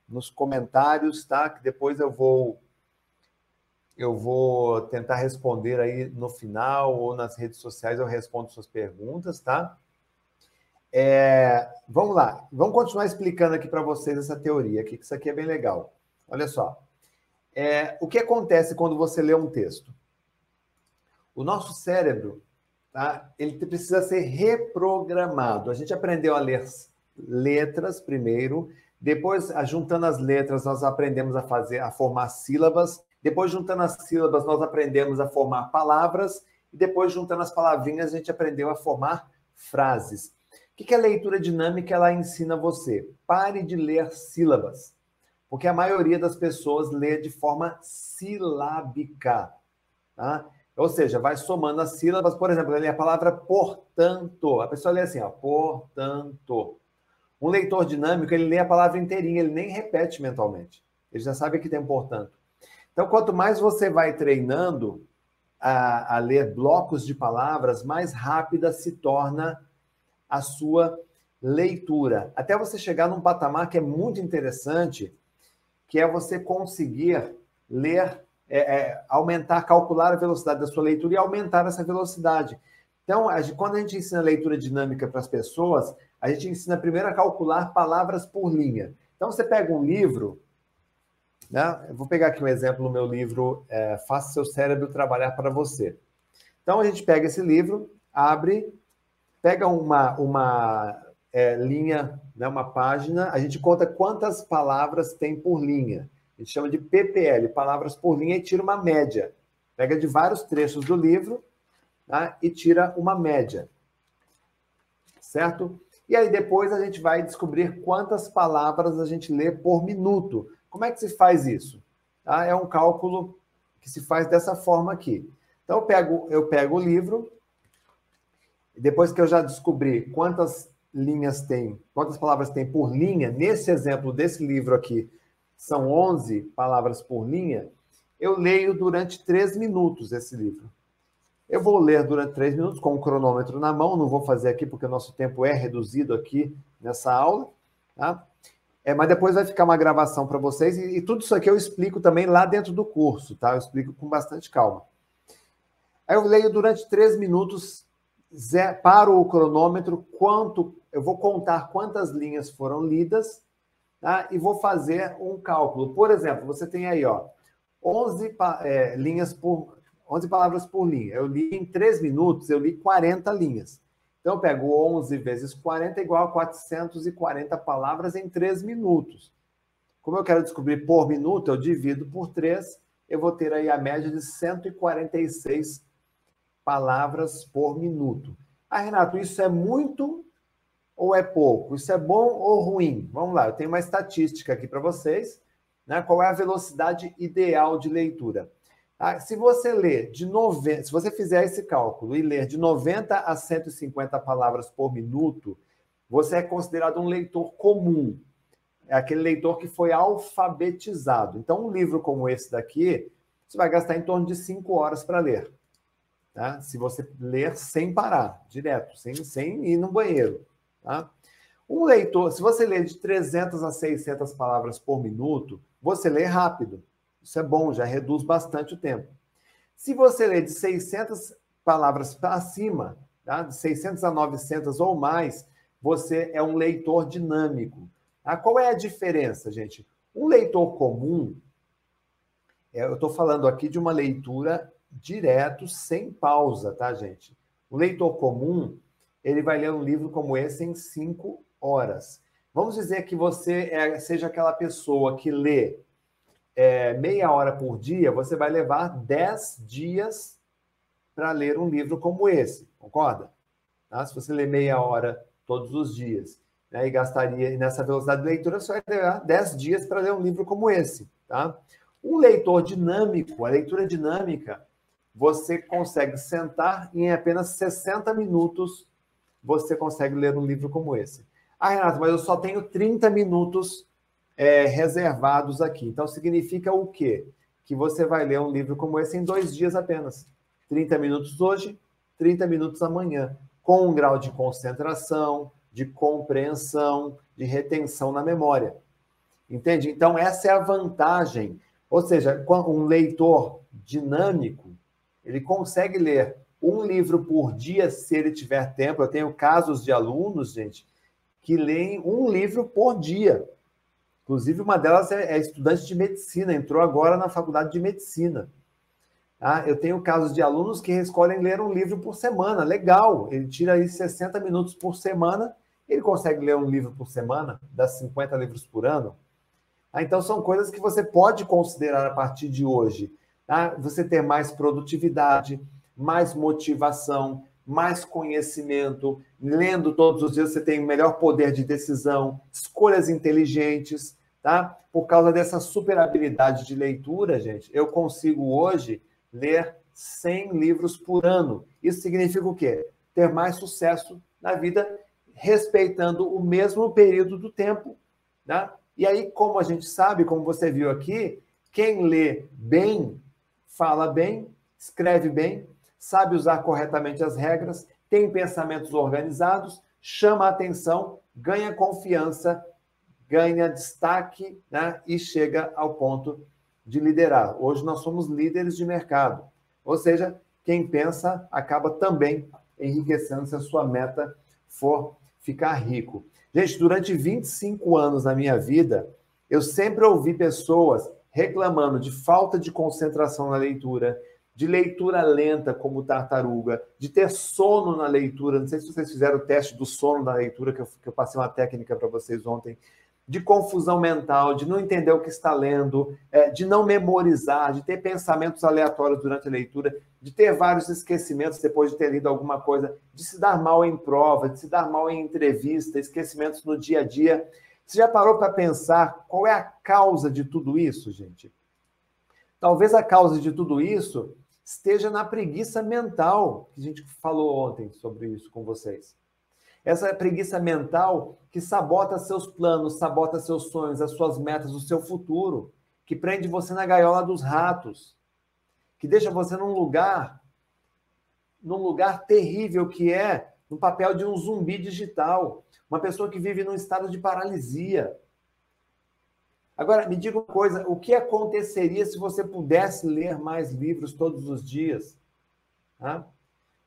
nos comentários, tá? Que depois eu vou eu vou tentar responder aí no final ou nas redes sociais eu respondo suas perguntas, tá? É, vamos lá, vamos continuar explicando aqui para vocês essa teoria aqui, que isso aqui é bem legal. Olha só. É, o que acontece quando você lê um texto? O nosso cérebro, tá? ele precisa ser reprogramado. A gente aprendeu a ler letras primeiro, depois, juntando as letras, nós aprendemos a fazer, a formar sílabas. Depois, juntando as sílabas, nós aprendemos a formar palavras. E depois, juntando as palavrinhas, a gente aprendeu a formar frases. O que a leitura dinâmica ela ensina você? Pare de ler sílabas, porque a maioria das pessoas lê de forma silábica. Tá? Ou seja, vai somando as sílabas. Por exemplo, lê a palavra portanto. A pessoa lê assim, ó, portanto. Um leitor dinâmico, ele lê a palavra inteirinha, ele nem repete mentalmente. Ele já sabe que tem portanto. Então, quanto mais você vai treinando a, a ler blocos de palavras, mais rápida se torna a sua leitura. Até você chegar num patamar que é muito interessante, que é você conseguir ler, é, é, aumentar, calcular a velocidade da sua leitura e aumentar essa velocidade. Então, a, quando a gente ensina leitura dinâmica para as pessoas, a gente ensina primeiro a calcular palavras por linha. Então, você pega um livro, né? Eu vou pegar aqui um exemplo no meu livro é, Faça Seu Cérebro Trabalhar para Você. Então, a gente pega esse livro, abre, pega uma, uma é, linha, né, uma página, a gente conta quantas palavras tem por linha. A gente chama de PPL, palavras por linha, e tira uma média. Pega de vários trechos do livro tá? e tira uma média. Certo? E aí depois a gente vai descobrir quantas palavras a gente lê por minuto. Como é que se faz isso? Ah, é um cálculo que se faz dessa forma aqui. Então eu pego, eu pego o livro, depois que eu já descobri quantas linhas tem, quantas palavras tem por linha, nesse exemplo desse livro aqui, são 11 palavras por linha, eu leio durante três minutos esse livro. Eu vou ler durante três minutos com o cronômetro na mão, não vou fazer aqui porque o nosso tempo é reduzido aqui nessa aula, tá? É, mas depois vai ficar uma gravação para vocês e, e, tudo isso aqui eu explico também lá dentro do curso, tá? Eu explico com bastante calma. Aí eu leio durante três minutos, paro o cronômetro, quanto eu vou contar quantas linhas foram lidas, tá? E vou fazer um cálculo. Por exemplo, você tem aí, ó, 11 é, linhas por 11 palavras por linha. Eu li em 3 minutos, eu li 40 linhas. Então, eu pego 11 vezes 40 igual a 440 palavras em 3 minutos. Como eu quero descobrir por minuto, eu divido por 3, eu vou ter aí a média de 146 palavras por minuto. Ah, Renato, isso é muito ou é pouco? Isso é bom ou ruim? Vamos lá, eu tenho uma estatística aqui para vocês. Né? Qual é a velocidade ideal de leitura? Ah, se você ler de 90, se você fizer esse cálculo e ler de 90 a 150 palavras por minuto, você é considerado um leitor comum. É aquele leitor que foi alfabetizado. Então, um livro como esse daqui, você vai gastar em torno de 5 horas para ler. Tá? Se você ler sem parar, direto, sem, sem ir no banheiro. Tá? Um leitor, se você ler de 300 a 600 palavras por minuto, você lê rápido. Isso é bom, já reduz bastante o tempo. Se você ler de 600 palavras para cima, tá? de 600 a 900 ou mais, você é um leitor dinâmico. Tá? Qual é a diferença, gente? Um leitor comum, é, eu estou falando aqui de uma leitura direto, sem pausa, tá, gente? O leitor comum, ele vai ler um livro como esse em cinco horas. Vamos dizer que você é, seja aquela pessoa que lê é, meia hora por dia, você vai levar 10 dias para ler um livro como esse, concorda? Tá? Se você ler meia hora todos os dias né, e gastaria nessa velocidade de leitura, você vai levar 10 dias para ler um livro como esse. Tá? Um leitor dinâmico, a leitura dinâmica, você consegue sentar e em apenas 60 minutos você consegue ler um livro como esse. Ah, Renato, mas eu só tenho 30 minutos é, reservados aqui. Então, significa o quê? Que você vai ler um livro como esse em dois dias apenas. 30 minutos hoje, 30 minutos amanhã, com um grau de concentração, de compreensão, de retenção na memória. Entende? Então, essa é a vantagem. Ou seja, um leitor dinâmico, ele consegue ler um livro por dia se ele tiver tempo. Eu tenho casos de alunos, gente, que leem um livro por dia. Inclusive, uma delas é, é, estudante de medicina, entrou agora na faculdade de medicina. Ah, eu tenho casos de alunos que escolhem ler um livro por semana, legal. Ele tira aí 60 minutos por semana, ele consegue ler um livro por semana, dá 50 livros por ano. Ah, então, são coisas que você pode considerar a partir de hoje. Tá? Você ter mais produtividade, mais motivação, mais conhecimento, lendo todos os dias você tem melhor poder de decisão, escolhas inteligentes, tá? Por causa dessa super habilidade de leitura, gente, eu consigo hoje ler 100 livros por ano. Isso significa o quê? Ter mais sucesso na vida respeitando o mesmo período do tempo, tá? E aí, como a gente sabe, como você viu aqui, quem lê bem, fala bem, escreve bem, sabe usar corretamente as regras, tem pensamentos organizados, chama a atenção, ganha confiança, ganha destaque né? e chega ao ponto de liderar. Hoje nós somos líderes de mercado. Ou seja, quem pensa acaba também enriquecendo se a sua meta for ficar rico. Gente, durante 25 anos na minha vida, eu sempre ouvi pessoas reclamando de falta de concentração na leitura, de leitura lenta como tartaruga, de ter sono na leitura. Não sei se vocês fizeram o teste do sono na leitura, que eu, que eu passei uma técnica para vocês ontem. De confusão mental, de não entender o que está lendo, é, de não memorizar, de ter pensamentos aleatórios durante a leitura, de ter vários esquecimentos depois de ter lido alguma coisa, de se dar mal em prova, de se dar mal em entrevista, esquecimentos no dia a dia. Você já parou para pensar qual é a causa de tudo isso, gente? Talvez a causa de tudo isso esteja na preguiça mental, que a gente falou ontem sobre isso com vocês. Essa preguiça mental que sabota seus planos, sabota seus sonhos, as suas metas, o seu futuro, que prende você na gaiola dos ratos, que deixa você num lugar num lugar terrível que é no papel de um zumbi digital, uma pessoa que vive num estado de paralisia, Agora, me diga uma coisa: o que aconteceria se você pudesse ler mais livros todos os dias?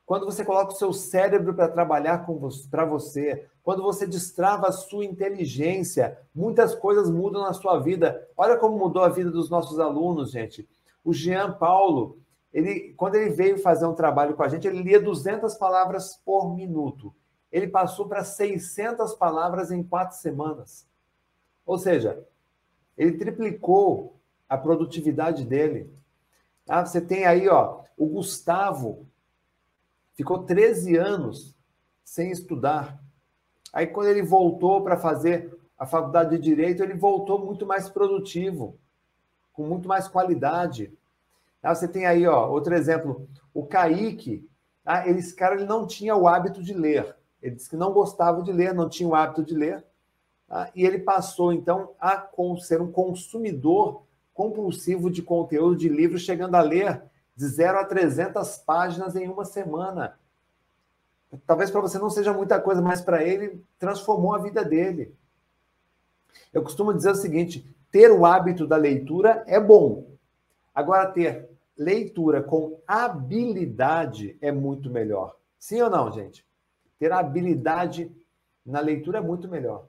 Quando você coloca o seu cérebro para trabalhar para você, quando você destrava a sua inteligência, muitas coisas mudam na sua vida. Olha como mudou a vida dos nossos alunos, gente. O Jean Paulo, ele, quando ele veio fazer um trabalho com a gente, ele lia 200 palavras por minuto. Ele passou para 600 palavras em quatro semanas. Ou seja, ele triplicou a produtividade dele. Ah, você tem aí, ó, o Gustavo ficou 13 anos sem estudar. Aí quando ele voltou para fazer a faculdade de direito, ele voltou muito mais produtivo, com muito mais qualidade. Ah, você tem aí, ó, outro exemplo, o Kaique, ah, esse cara ele não tinha o hábito de ler. Ele disse que não gostava de ler, não tinha o hábito de ler. Tá? e ele passou, então, a ser um consumidor compulsivo de conteúdo de livros, chegando a ler de 0 a 300 páginas em uma semana. Talvez para você não seja muita coisa, mas para ele transformou a vida dele. Eu costumo dizer o seguinte: ter o hábito da leitura é bom. Agora, ter leitura com habilidade é muito melhor. Sim ou não, gente? Ter habilidade na leitura é muito melhor.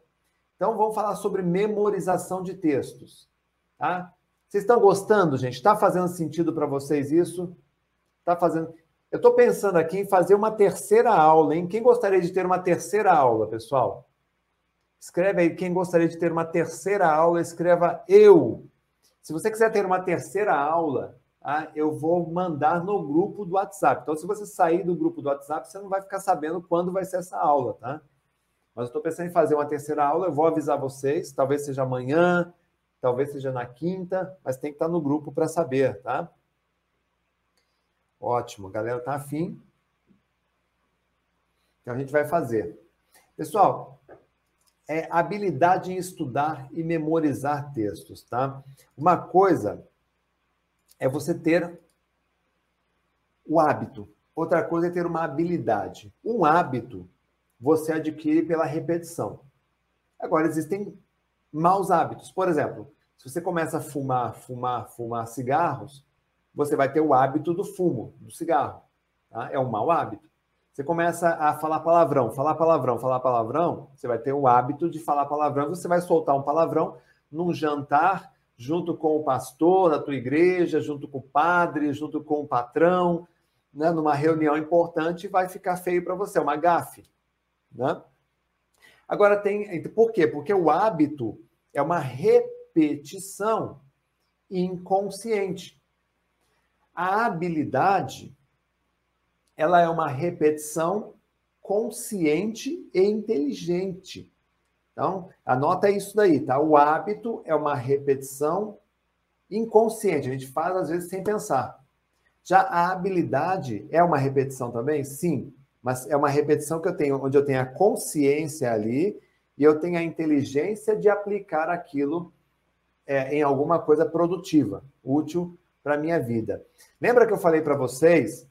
Então, vamos falar sobre memorização de textos. Tá? Vocês estão gostando, gente? Está fazendo sentido para vocês isso? Está fazendo. Eu estou pensando aqui em fazer uma terceira aula, hein? Quem gostaria de ter uma terceira aula, pessoal? Escreve aí quem gostaria de ter uma terceira aula, escreva eu. Se você quiser ter uma terceira aula, tá? eu vou mandar no grupo do WhatsApp. Então, se você sair do grupo do WhatsApp, você não vai ficar sabendo quando vai ser essa aula, tá? Mas eu estou pensando em fazer uma terceira aula, eu vou avisar vocês, talvez seja amanhã, talvez seja na quinta, mas tem que estar no grupo para saber, tá? Ótimo, a galera tá afim. Então a gente vai fazer. Pessoal, é habilidade em estudar e memorizar textos, tá? Uma coisa é você ter o hábito, outra coisa é ter uma habilidade. Um hábito você adquire pela repetição. Agora, existem maus hábitos. Por exemplo, se você começa a fumar, fumar, fumar cigarros, você vai ter o hábito do fumo, do cigarro. Tá? É um mau hábito. Você começa a falar palavrão, falar palavrão, falar palavrão, você vai ter o hábito de falar palavrão, você vai soltar um palavrão num jantar, junto com o pastor da tua igreja, junto com o padre, junto com o patrão, né, numa reunião importante, vai ficar feio para você, é uma gafe. Né? Agora tem. Por quê? Porque o hábito é uma repetição inconsciente. A habilidade ela é uma repetição consciente e inteligente. Então, anota isso daí, tá? O hábito é uma repetição inconsciente, a gente faz às vezes sem pensar. Já a habilidade é uma repetição também? Sim, mas é uma repetição que eu tenho, onde eu tenho a consciência ali e eu tenho a inteligência de aplicar aquilo é, em alguma coisa produtiva, útil para a minha vida. Lembra que eu falei para vocês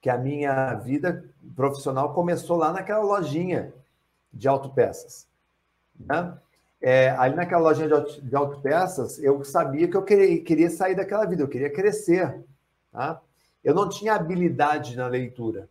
que a minha vida profissional começou lá naquela lojinha de autopeças. Né? É, ali naquela lojinha de autopeças, eu sabia que eu queria, queria sair daquela vida, eu queria crescer. Tá? Eu não tinha habilidade na leitura.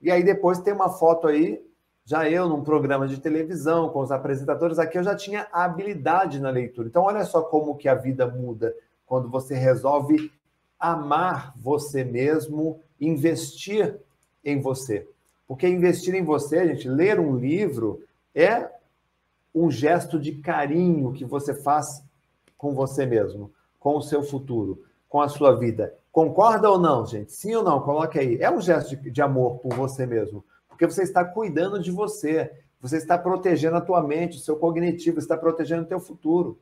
E aí depois tem uma foto aí, já eu num programa de televisão, com os apresentadores, aqui eu já tinha habilidade na leitura. Então olha só como que a vida muda quando você resolve amar você mesmo, investir em você. Porque investir em você, gente, ler um livro é um gesto de carinho que você faz com você mesmo, com o seu futuro, com a sua vida. Concorda ou não, gente? Sim ou não? Coloque aí. É um gesto de, amor por você mesmo, porque você está cuidando de você, você está protegendo a tua mente, o seu cognitivo, está protegendo o teu futuro.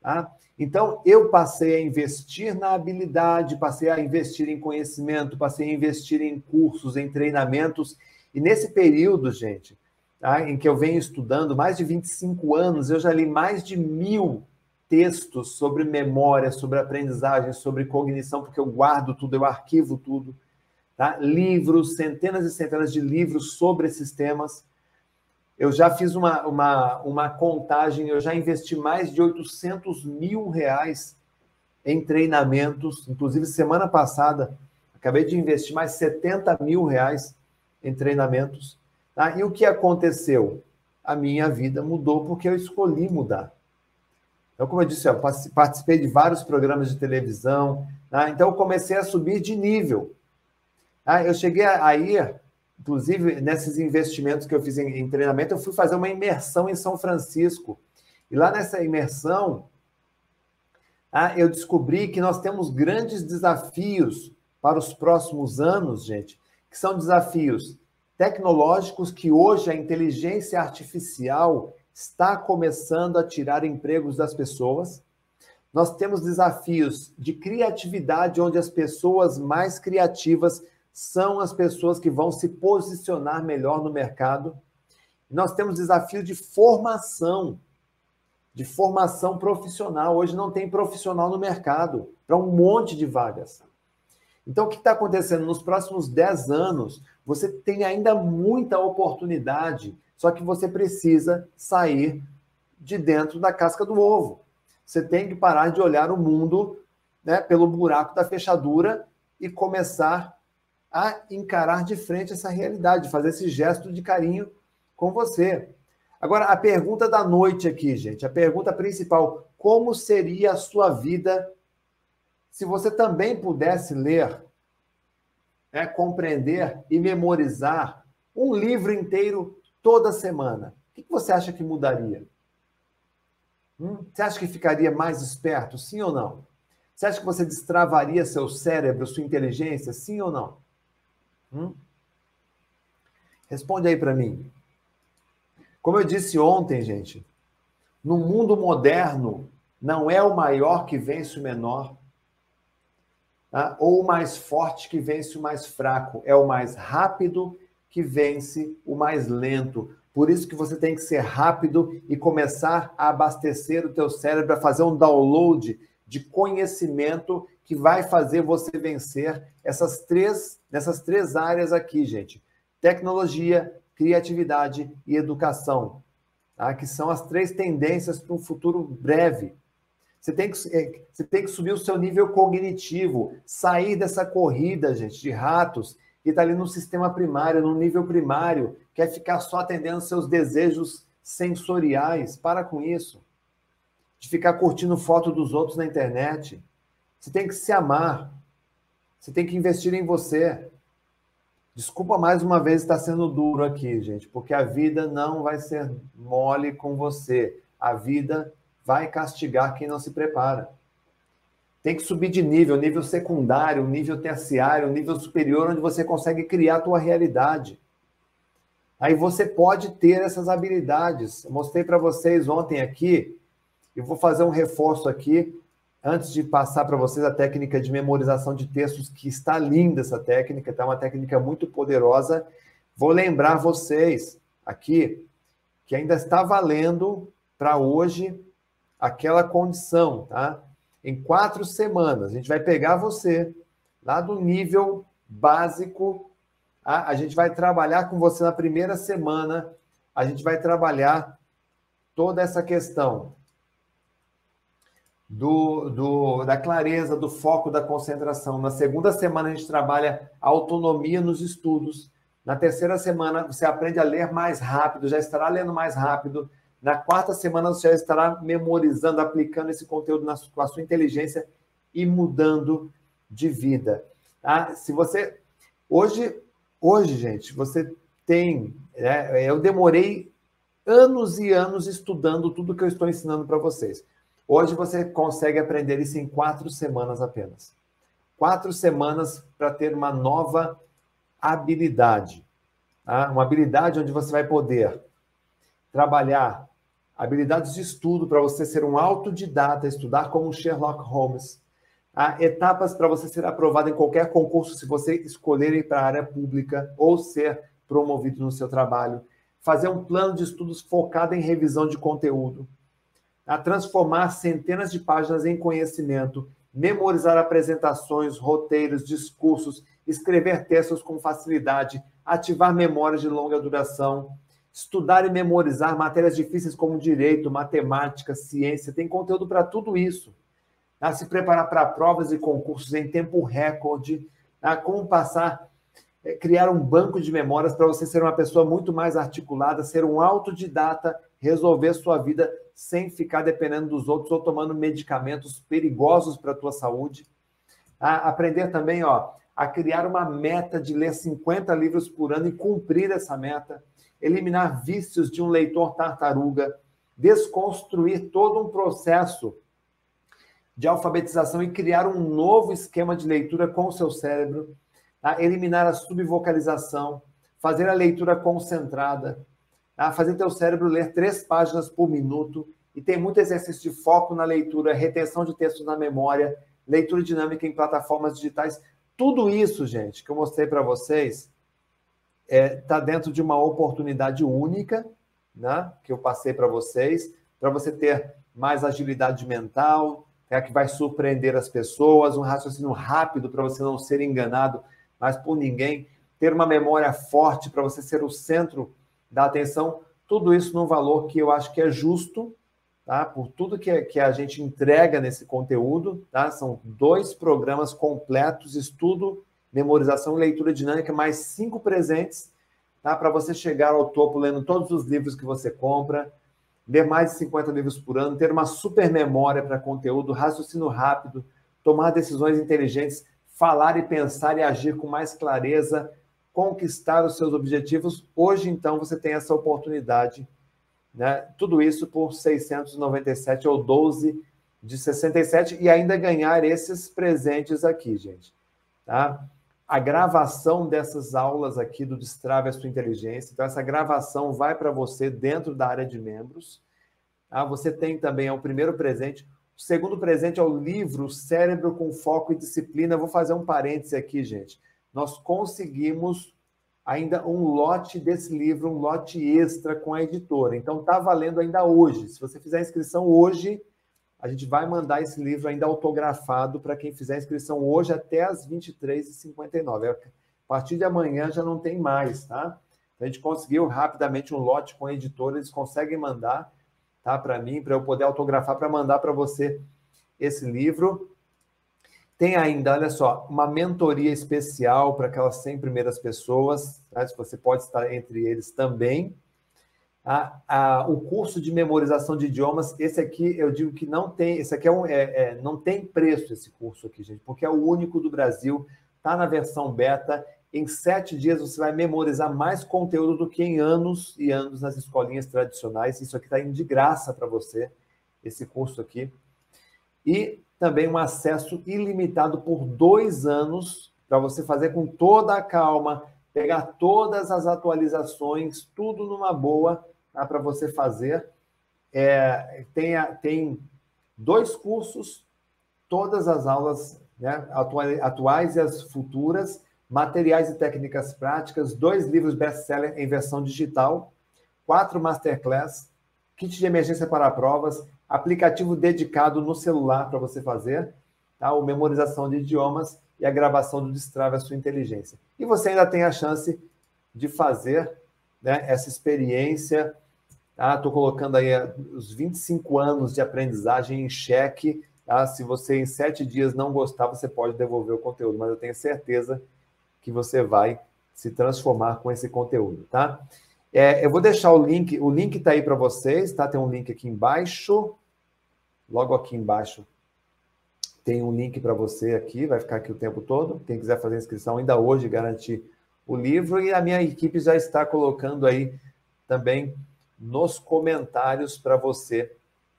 Tá? Então, eu passei a investir na habilidade, passei a investir em conhecimento, passei a investir em cursos, em treinamentos. E nesse período, gente, tá, em que eu venho estudando mais de 25 anos, eu já li mais de mil textos sobre memória, sobre aprendizagem, sobre cognição, porque eu guardo tudo, eu arquivo tudo. Tá? Livros, centenas e centenas de livros sobre esses temas. Eu já fiz uma, uma, uma contagem, eu já investi mais de 800 mil reais em treinamentos. Inclusive, semana passada, acabei de investir mais 70 mil reais em treinamentos. Tá? E o que aconteceu? A minha vida mudou porque eu escolhi mudar. Então, como eu disse, eu participei de vários programas de televisão. Tá? Então, eu comecei a subir de nível. Tá? Eu cheguei a ir inclusive nesses investimentos que eu fiz em, em, treinamento, eu fui fazer uma imersão em São Francisco. E lá nessa imersão, ah, eu descobri que nós temos grandes desafios para os próximos anos, gente, que são desafios tecnológicos que hoje a inteligência artificial está começando a tirar empregos das pessoas. Nós temos desafios de criatividade, onde as pessoas mais criativas são as pessoas que vão se posicionar melhor no mercado. Nós temos desafio de formação, de formação profissional. Hoje não tem profissional no mercado para um monte de vagas. Então, o que está acontecendo? Nos próximos 10 anos, você tem ainda muita oportunidade, só que você precisa sair de dentro da casca do ovo. Você tem que parar de olhar o mundo né, pelo buraco da fechadura e começar a encarar de frente essa realidade, fazer esse gesto de carinho com você. Agora, a pergunta da noite aqui, gente, a pergunta principal: como seria a sua vida se você também pudesse ler, é, compreender e memorizar um livro inteiro toda semana? O que você acha que mudaria? Hum? Você acha que ficaria mais esperto, sim ou não? Você acha que você destravaria seu cérebro, sua inteligência, sim ou não? Hum? Responde aí para mim. Como eu disse ontem, gente, no mundo moderno, não é o maior que vence o menor, tá? ou o mais forte que vence o mais fraco, é o mais rápido que vence o mais lento. Por isso que você tem que ser rápido e começar a abastecer o teu cérebro, a fazer um download de conhecimento que vai fazer você vencer essas três, nessas três áreas aqui, gente: tecnologia, criatividade e educação, tá? que são as três tendências para um futuro breve. Você tem, que, é, você tem que subir o seu nível cognitivo, sair dessa corrida, gente, de ratos, que está ali no sistema primário, no nível primário, quer ficar só atendendo seus desejos sensoriais. Para com isso. De ficar curtindo foto dos outros na internet. Você tem que se amar. Você tem que investir em você. Desculpa mais uma vez estar sendo duro aqui, gente, porque a vida não vai ser mole com você. A vida vai castigar quem não se prepara. Tem que subir de nível, nível secundário, nível terciário, nível superior, onde você consegue criar a tua realidade. Aí você pode ter essas habilidades. Eu mostrei para vocês ontem aqui, e vou fazer um reforço aqui, antes de passar para vocês a técnica de memorização de textos, que está linda essa técnica, tá uma técnica muito poderosa. Vou lembrar vocês aqui que ainda está valendo para hoje aquela condição, tá? Em quatro semanas, a gente vai pegar você lá do nível básico, tá? a gente vai trabalhar com você na primeira semana, a gente vai trabalhar toda essa questão do, do, da clareza, do foco, da concentração. Na segunda semana, a gente trabalha autonomia nos estudos. Na terceira semana, você aprende a ler mais rápido, já estará lendo mais rápido. Na quarta semana, você já estará memorizando, aplicando esse conteúdo na, com a sua inteligência e mudando de vida. Tá? Se você. Hoje, hoje, gente, você tem. Né, eu demorei anos e anos estudando tudo que eu estou ensinando para vocês. Hoje você consegue aprender isso em quatro semanas apenas. Quatro semanas para ter uma nova habilidade. Tá? Uma habilidade onde você vai poder trabalhar habilidades de estudo para você ser um autodidata, estudar como Sherlock Holmes. Tá? Etapas para você ser aprovado em qualquer concurso, se você escolher ir para a área pública ou ser promovido no seu trabalho. Fazer um plano de estudos focado em revisão de conteúdo a transformar centenas de páginas em conhecimento, memorizar apresentações, roteiros, discursos, escrever textos com facilidade, ativar memórias de longa duração, estudar e memorizar matérias difíceis como direito, matemática, ciência, tem conteúdo para tudo isso. A se preparar para provas e concursos em tempo recorde, a como passar, é, criar um banco de memórias para você ser uma pessoa muito mais articulada, ser um autodidata, resolver sua vida sem ficar dependendo dos outros ou tomando medicamentos perigosos para a tua saúde. A aprender também, ó, a criar uma meta de ler 50 livros por ano e cumprir essa meta, eliminar vícios de um leitor tartaruga, desconstruir todo um processo de alfabetização e criar um novo esquema de leitura com o seu cérebro, tá? eliminar a subvocalização, fazer a leitura concentrada, a fazer teu cérebro ler três páginas por minuto e tem muito exercício de foco na leitura, retenção de textos na memória, leitura dinâmica em plataformas digitais. Tudo isso, gente, que eu mostrei para vocês, está é, tá dentro de uma oportunidade única, né, que eu passei para vocês, para você ter mais agilidade mental, é que vai surpreender as pessoas, um raciocínio rápido para você não ser enganado mais por ninguém, ter uma memória forte para você ser o centro da atenção, tudo isso num valor que eu acho que é justo, tá? Por tudo que, que a gente entrega nesse conteúdo, tá? São dois programas completos, estudo, memorização e leitura dinâmica, mais cinco presentes, tá? Para você chegar ao topo lendo todos os livros que você compra, ler mais de 50 livros por ano, ter uma super memória para conteúdo, raciocínio rápido, tomar decisões inteligentes, falar e pensar e agir com mais clareza, conquistar os seus objetivos. Hoje, então, você tem essa oportunidade. Né? Tudo isso por 697 ou 12 de 67 e ainda ganhar esses presentes aqui, gente. Tá? A gravação dessas aulas aqui do Destrave a Sua Inteligência. Então, essa gravação vai para você dentro da área de membros. Tá? Você tem também é o primeiro presente. O segundo presente é o livro Cérebro com Foco e Disciplina. vou fazer um parêntese aqui, gente nós conseguimos ainda um lote desse livro, um lote extra com a editora. Então está valendo ainda hoje. Se você fizer a inscrição hoje, a gente vai mandar esse livro ainda autografado para quem fizer a inscrição hoje até as 23h59. É, a partir de amanhã já não tem mais, tá? A gente conseguiu rapidamente um lote com a editora, eles conseguem mandar, tá, para mim, para eu poder autografar para mandar para você esse livro. Tem ainda, olha só, uma mentoria especial para aquelas 100 primeiras pessoas, né? você pode estar entre eles também. a, a, o curso de memorização de idiomas, esse aqui eu digo que não tem, esse aqui é, um, é, é não tem preço esse curso aqui, gente, porque é o único do Brasil, está na versão beta. Em sete dias você vai memorizar mais conteúdo do que em anos e anos nas escolinhas tradicionais. Isso aqui está indo de graça para você, esse curso aqui. E também um acesso ilimitado por dois anos para você fazer com toda a calma, pegar todas as atualizações, tudo numa boa tá, para você fazer. É, tem, tem dois cursos, todas as aulas né, atuais e as futuras, materiais e técnicas práticas, dois livros best-seller em versão digital, quatro masterclass, kit de emergência para provas, aplicativo dedicado no celular para você fazer, tá? o memorização de idiomas e a gravação do Destrave a sua inteligência. E você ainda tem a chance de fazer né, essa experiência. Estou tá? colocando aí eh, os 25 anos de aprendizagem em xeque. Tá? Se você em sete dias não gostar, você pode devolver o conteúdo, mas eu tenho certeza que você vai se transformar com esse conteúdo, tá? É, eu vou deixar o link, o link está aí para vocês, tá? Tem um link aqui embaixo, logo aqui embaixo tem um link para você aqui, vai ficar aqui o tempo todo. Quem quiser fazer inscrição ainda hoje, garantir o livro. E a minha equipe já está colocando aí também nos comentários para você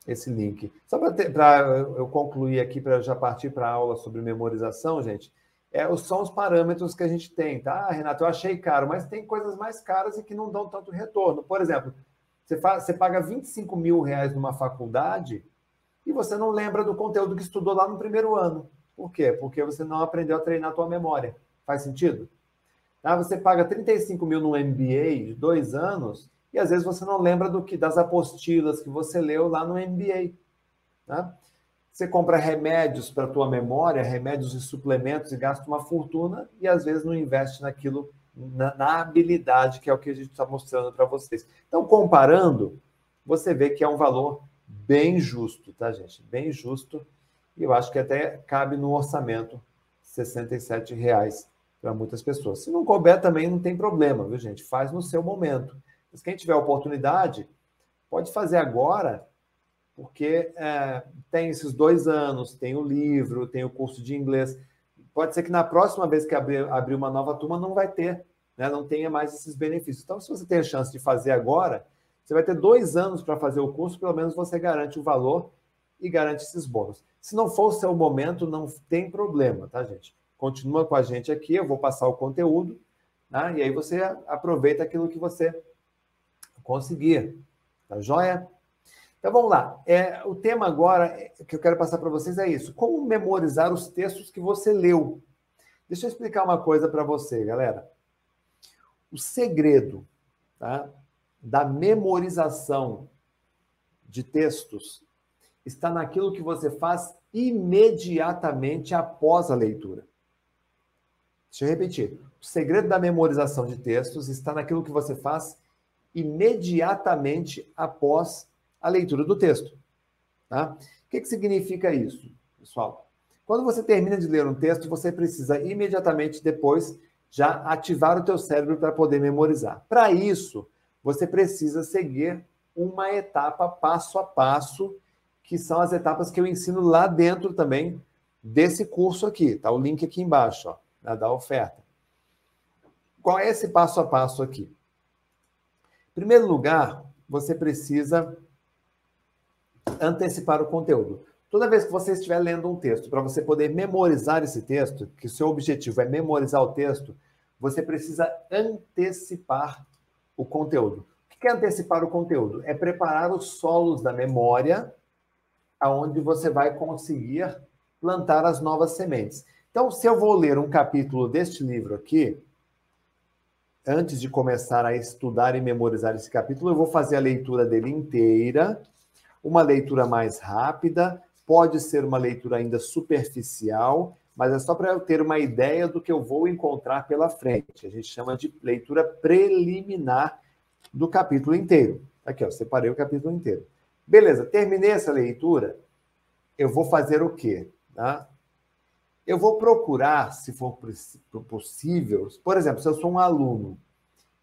esse link. Só para eu concluir aqui, para já partir para a aula sobre memorização, gente, é, são os parâmetros que a gente tem, tá? Ah, Renato, eu achei caro, mas tem coisas mais caras e que não dão tanto retorno. Por exemplo, você, faz, você paga 25 mil reais numa faculdade e você não lembra do conteúdo que estudou lá no primeiro ano. Por quê? Porque você não aprendeu a treinar a tua memória. Faz sentido? Tá? Você paga 35 mil no MBA de dois anos e às vezes você não lembra do que das apostilas que você leu lá no MBA. Tá? Você compra remédios para a tua memória, remédios e suplementos e gasta uma fortuna e às vezes não investe naquilo, na, na habilidade que é o que a gente está mostrando para vocês. Então, comparando, você vê que é um valor bem justo, tá, gente? Bem justo. E eu acho que até cabe no orçamento R$ reais para muitas pessoas. Se não couber também não tem problema, viu, gente? Faz no seu momento. Mas quem tiver oportunidade, pode fazer agora, porque é, tem esses dois anos, tem o livro, tem o curso de inglês. Pode ser que na próxima vez que abrir, abrir uma nova turma não vai ter, né? não tenha mais esses benefícios. Então, se você tem a chance de fazer agora, você vai ter dois anos para fazer o curso, pelo menos você garante o valor e garante esses bônus. Se não for o seu momento, não tem problema, tá, gente? Continua com a gente aqui, eu vou passar o conteúdo, né? e aí você aproveita aquilo que você conseguir. Tá joia? Então vamos lá. É, o tema agora que eu quero passar para vocês é isso: como memorizar os textos que você leu. Deixa eu explicar uma coisa para você, galera. O segredo tá, da memorização de textos está naquilo que você faz imediatamente após a leitura. Deixa eu repetir. O segredo da memorização de textos está naquilo que você faz imediatamente após a leitura do texto. Tá? O que, que significa isso, pessoal? Quando você termina de ler um texto, você precisa imediatamente depois já ativar o teu cérebro para poder memorizar. Para isso, você precisa seguir uma etapa passo a passo, que são as etapas que eu ensino lá dentro também desse curso aqui. Tá o link aqui embaixo, ó, da oferta. Qual é esse passo a passo aqui? Em primeiro lugar, você precisa antecipar o conteúdo. Toda vez que você estiver lendo um texto, para você poder memorizar esse texto, que o seu objetivo é memorizar o texto, você precisa antecipar o conteúdo. O que é antecipar o conteúdo? É preparar os solos da memória, aonde você vai conseguir plantar as novas sementes. Então, se eu vou ler um capítulo deste livro aqui, antes de começar a estudar e memorizar esse capítulo, eu vou fazer a leitura dele inteira, uma leitura mais rápida, pode ser uma leitura ainda superficial, mas é só para eu ter uma ideia do que eu vou encontrar pela frente. A gente chama de leitura preliminar do capítulo inteiro. Aqui, ó, separei o capítulo inteiro. Beleza, terminei essa leitura, eu vou fazer o quê? Tá? Eu vou procurar, se for possível, por exemplo, se eu sou um aluno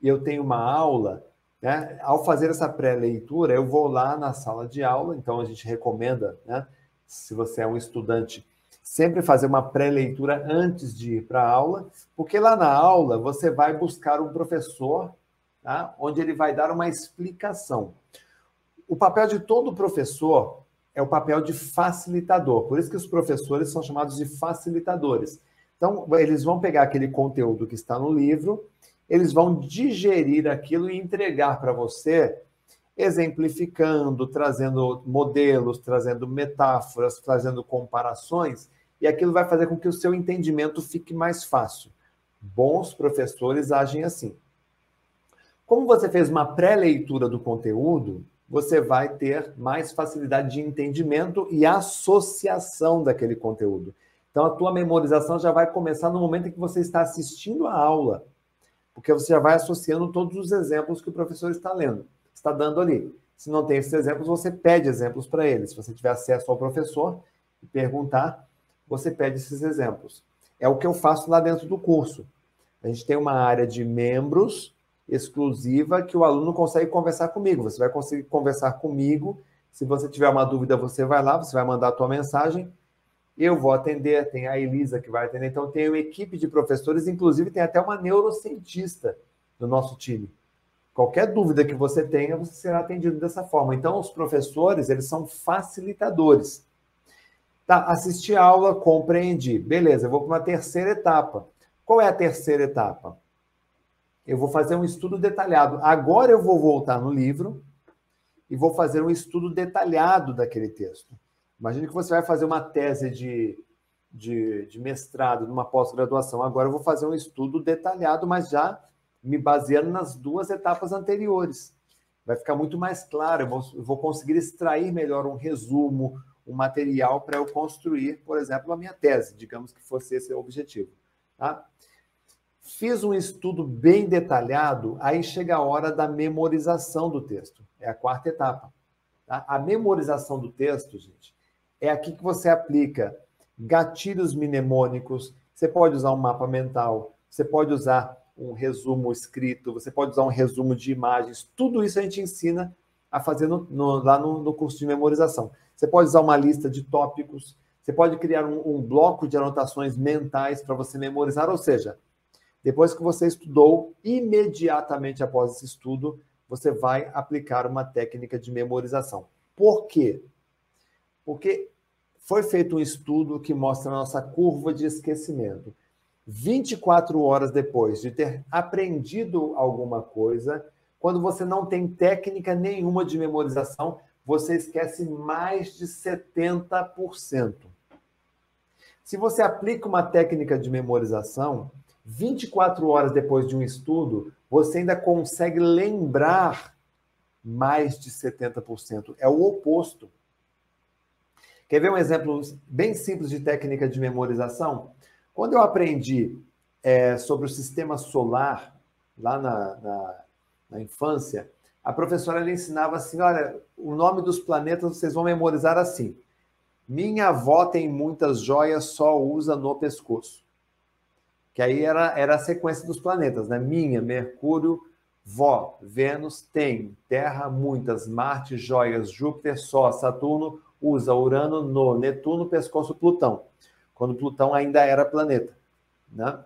e eu tenho uma aula né, ao fazer essa pré-leitura, eu vou lá na sala de aula, então a gente recomenda, né, se você é um estudante, sempre fazer uma pré-leitura antes de ir para a aula, porque lá na aula você vai buscar um professor, tá, onde ele vai dar uma explicação. O papel de todo professor é o papel de facilitador, por isso que os professores são chamados de facilitadores. Então, eles vão pegar aquele conteúdo que está no livro, eles vão digerir aquilo e entregar para você, exemplificando, trazendo modelos, trazendo metáforas, trazendo comparações, e aquilo vai fazer com que o seu entendimento fique mais fácil. Bons professores agem assim. Como você fez uma pré-leitura do conteúdo, você vai ter mais facilidade de entendimento e associação daquele conteúdo. Então, a tua memorização já vai começar no momento em que você está assistindo a aula, porque você já vai associando todos os exemplos que o professor está lendo, está dando ali. Se não tem esses exemplos, você pede exemplos para ele. Se você tiver acesso ao professor e perguntar, você pede esses exemplos. É o que eu faço lá dentro do curso. A gente tem uma área de membros exclusiva que o aluno consegue conversar comigo. Você vai conseguir conversar comigo. Se você tiver uma dúvida, você vai lá, você vai mandar a tua mensagem eu vou atender, tem a Elisa que vai atender, então tem uma equipe de professores, inclusive tem até uma neurocientista no nosso time. Qualquer dúvida que você tenha, você será atendido dessa forma. Então, os professores, eles são facilitadores. Tá, assisti a aula, compreendi. Beleza, eu vou para uma terceira etapa. Qual é a terceira etapa? Eu vou fazer um estudo detalhado. Agora eu vou voltar no livro e vou fazer um estudo detalhado daquele texto. Imagine que você vai fazer uma tese de, de, de mestrado, numa pós-graduação. Agora eu vou fazer um estudo detalhado, mas já me baseando nas duas etapas anteriores. Vai ficar muito mais claro, eu vou, eu vou conseguir extrair melhor um resumo, um material para eu construir, por exemplo, a minha tese, digamos que fosse esse o objetivo. Tá? Fiz um estudo bem detalhado, aí chega a hora da memorização do texto. É a quarta etapa. Tá? A memorização do texto, gente, é aqui que você aplica gatilhos mnemônicos. Você pode usar um mapa mental, você pode usar um resumo escrito, você pode usar um resumo de imagens. Tudo isso a gente ensina a fazer no, no, lá no, no, curso de memorização. Você pode usar uma lista de tópicos, você pode criar um, um bloco de anotações mentais para você memorizar, ou seja, depois que você estudou, imediatamente após esse estudo, você vai aplicar uma técnica de memorização. Por quê? Porque foi feito um estudo que mostra a nossa curva de esquecimento. 24 horas depois de ter aprendido alguma coisa, quando você não tem técnica nenhuma de memorização, você esquece mais de 70%. Se você aplica uma técnica de memorização, 24 horas depois de um estudo, você ainda consegue lembrar mais de 70%. É o oposto. Quer ver um exemplo bem simples de técnica de memorização? Quando eu aprendi é, sobre o sistema solar, lá na, na, na infância, a professora ela ensinava assim: olha, o nome dos planetas vocês vão memorizar assim. Minha avó tem muitas joias, só usa no pescoço. Que aí era, era a sequência dos planetas, né? Minha, Mercúrio, vó, Vênus tem, Terra, muitas, Marte, joias, Júpiter, Sol, Saturno, usa Urano no Netuno, pescoço Plutão, quando Plutão ainda era planeta. Né?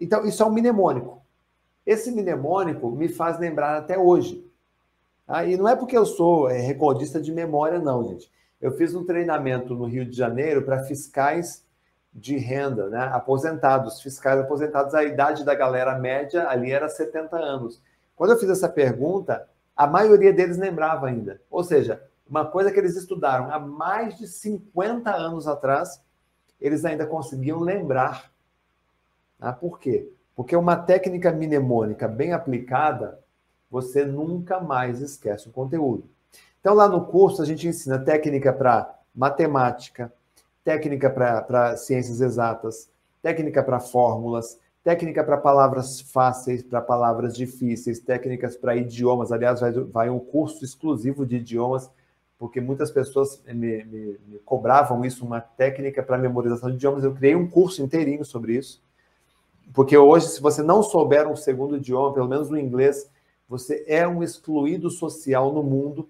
Então, isso é um mnemônico. Esse mnemônico me faz lembrar até hoje. Tá? E não é porque eu sou é, recordista de memória, não, gente. Eu fiz um treinamento no Rio de Janeiro para fiscais de renda, né? aposentados, fiscais aposentados. A idade da galera média ali era 70 anos. Quando eu fiz essa pergunta, a maioria deles lembrava ainda. Ou seja, uma coisa que eles estudaram há mais de 50 anos atrás, eles ainda conseguiam lembrar. Ah, por quê? Porque uma técnica mnemônica bem aplicada, você nunca mais esquece o conteúdo. Então, lá no curso, a gente ensina técnica para matemática, técnica para ciências exatas, técnica para fórmulas, técnica para palavras fáceis, para palavras difíceis, técnicas para idiomas. Aliás, vai, vai um curso exclusivo de idiomas porque muitas pessoas me, me, me cobravam isso, uma técnica para memorização de idiomas. Eu criei um curso inteirinho sobre isso, porque hoje, se você não souber um segundo idioma, pelo menos o inglês, você é um excluído social no mundo,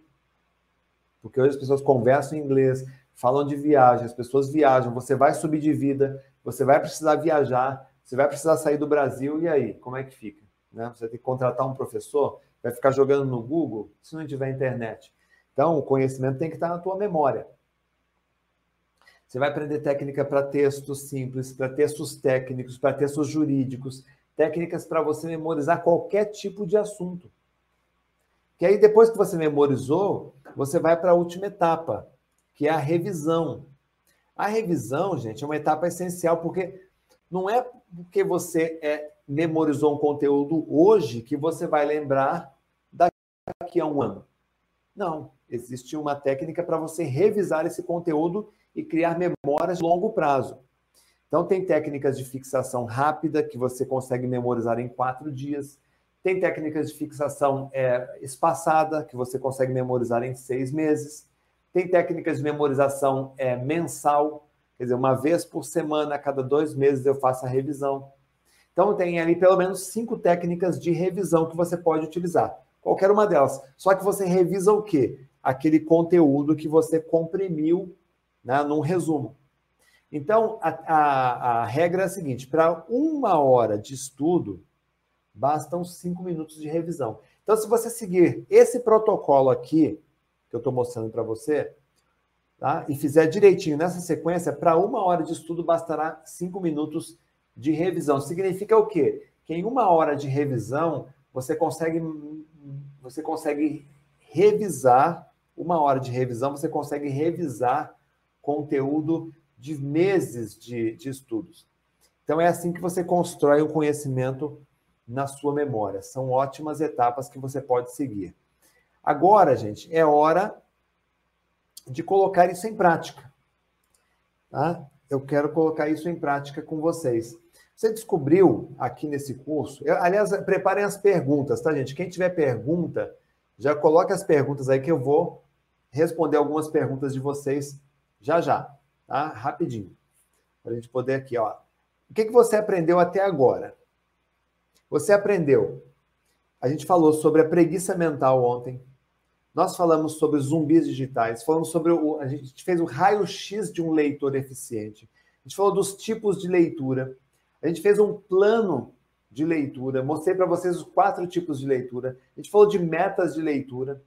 porque hoje as pessoas conversam em inglês, falam de viagem, as pessoas viajam, você vai subir de vida, você vai precisar viajar, você vai precisar sair do Brasil, e aí? Como é que fica? Né? Você tem que contratar um professor, vai ficar jogando no Google se não tiver internet. Então, o conhecimento tem que estar na tua memória. Você vai aprender técnica para textos simples, para textos técnicos, para textos jurídicos, técnicas para você memorizar qualquer tipo de assunto. Que aí, depois que você memorizou, você vai para a última etapa, que é a revisão. A revisão, gente, é uma etapa essencial, porque não é porque você é, memorizou um conteúdo hoje que você vai lembrar daqui a um ano. Não, existe uma técnica para você revisar esse conteúdo e criar memórias de longo prazo. Então, tem técnicas de fixação rápida que você consegue memorizar em quatro dias. Tem técnicas de fixação é, espaçada que você consegue memorizar em seis meses. Tem técnicas de memorização é, mensal, quer dizer, uma vez por semana, a cada dois meses eu faço a revisão. Então, tem ali pelo menos cinco técnicas de revisão que você pode utilizar. Qualquer uma delas. Só que você revisa o quê? Aquele conteúdo que você comprimiu né, num resumo. Então, a, a, a regra é a seguinte: para uma hora de estudo, bastam cinco minutos de revisão. Então, se você seguir esse protocolo aqui, que eu estou mostrando para você, tá? e fizer direitinho nessa sequência, para uma hora de estudo bastará cinco minutos de revisão. Significa o quê? Que em uma hora de revisão, você consegue, você consegue revisar, uma hora de revisão, você consegue revisar conteúdo de meses de, de estudos. Então, é assim que você constrói o conhecimento na sua memória. São ótimas etapas que você pode seguir. Agora, gente, é hora de colocar isso em prática. Tá? Eu quero colocar isso em prática com vocês. Você descobriu aqui nesse curso, eu, aliás, preparem as perguntas, tá, gente? Quem tiver pergunta, já coloque as perguntas aí que eu vou responder algumas perguntas de vocês já já tá? Rapidinho. Para a gente poder aqui, ó. O que, que você aprendeu até agora? Você aprendeu. A gente falou sobre a preguiça mental ontem. Nós falamos sobre zumbis digitais. Falamos sobre o. A gente fez o raio-x de um leitor eficiente. A gente falou dos tipos de leitura. A gente fez um plano de leitura. Mostrei para vocês os quatro tipos de leitura. A gente falou de metas de leitura.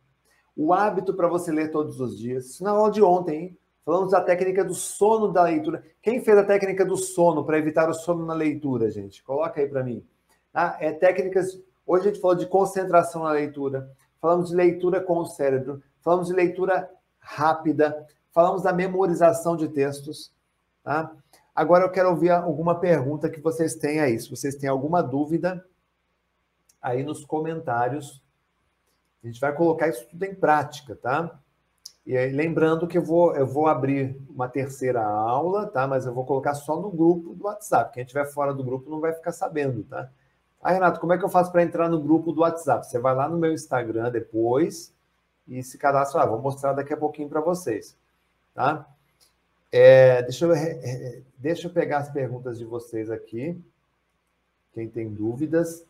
O hábito para você ler todos os dias. Isso na aula de ontem, hein? Falamos da técnica do sono da leitura. Quem fez a técnica do sono para evitar o sono na leitura, gente? Coloca aí para mim. Ah, é técnicas. Hoje a gente falou de concentração na leitura. Falamos de leitura com o cérebro. Falamos de leitura rápida. Falamos da memorização de textos. Tá? Agora eu quero ouvir alguma pergunta que vocês têm aí. Se vocês têm alguma dúvida, aí nos comentários. A gente vai colocar isso tudo em prática, tá? E aí, lembrando que eu vou, eu vou abrir uma terceira aula, tá? Mas eu vou colocar só no grupo do WhatsApp. Quem estiver fora do grupo não vai ficar sabendo, tá? Ah, Renato, como é que eu faço para entrar no grupo do WhatsApp? Você vai lá no meu Instagram depois e se cadastra lá. Vou mostrar daqui a pouquinho para vocês, tá? É, deixa, eu, deixa eu pegar as perguntas de vocês aqui. Quem tem dúvidas.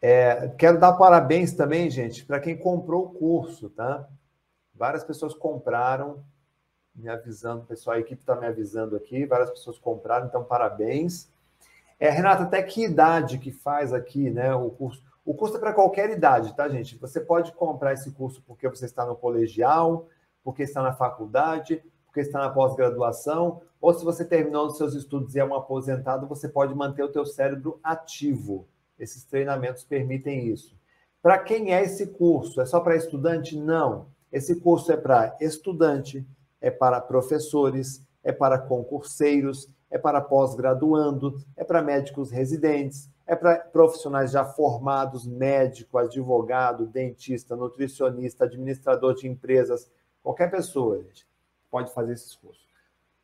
É, quero dar parabéns também, gente, para quem comprou o curso, tá? Várias pessoas compraram, me avisando, pessoal, a equipe está me avisando aqui, várias pessoas compraram, então parabéns. É, Renata, até que idade que faz aqui, né, o curso? O curso é para qualquer idade, tá, gente? Você pode comprar esse curso porque você está no colegial, porque está na faculdade, porque está na pós-graduação, ou se você terminou os seus estudos e é um aposentado, você pode manter o teu cérebro ativo. Esses treinamentos permitem isso. Para quem é esse curso? É só para estudante? Não. Esse curso é para estudante, é para professores, é para concurseiros, é para pós-graduando, é para médicos residentes, é para profissionais já formados, médico, advogado, dentista, nutricionista, administrador de empresas, qualquer pessoa gente, pode fazer esses cursos.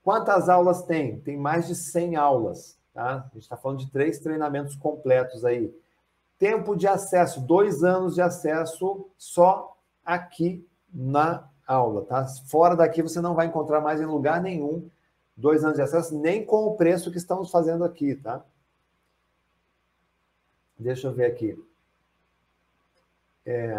Quantas aulas tem? Tem mais de 100 aulas, tá? A gente está falando de três treinamentos completos aí. Tempo de acesso, dois anos de acesso só aqui na aula, tá? Fora daqui você não vai encontrar mais em lugar nenhum dois anos de acesso, nem com o preço que estamos fazendo aqui, tá? Deixa eu ver aqui. É...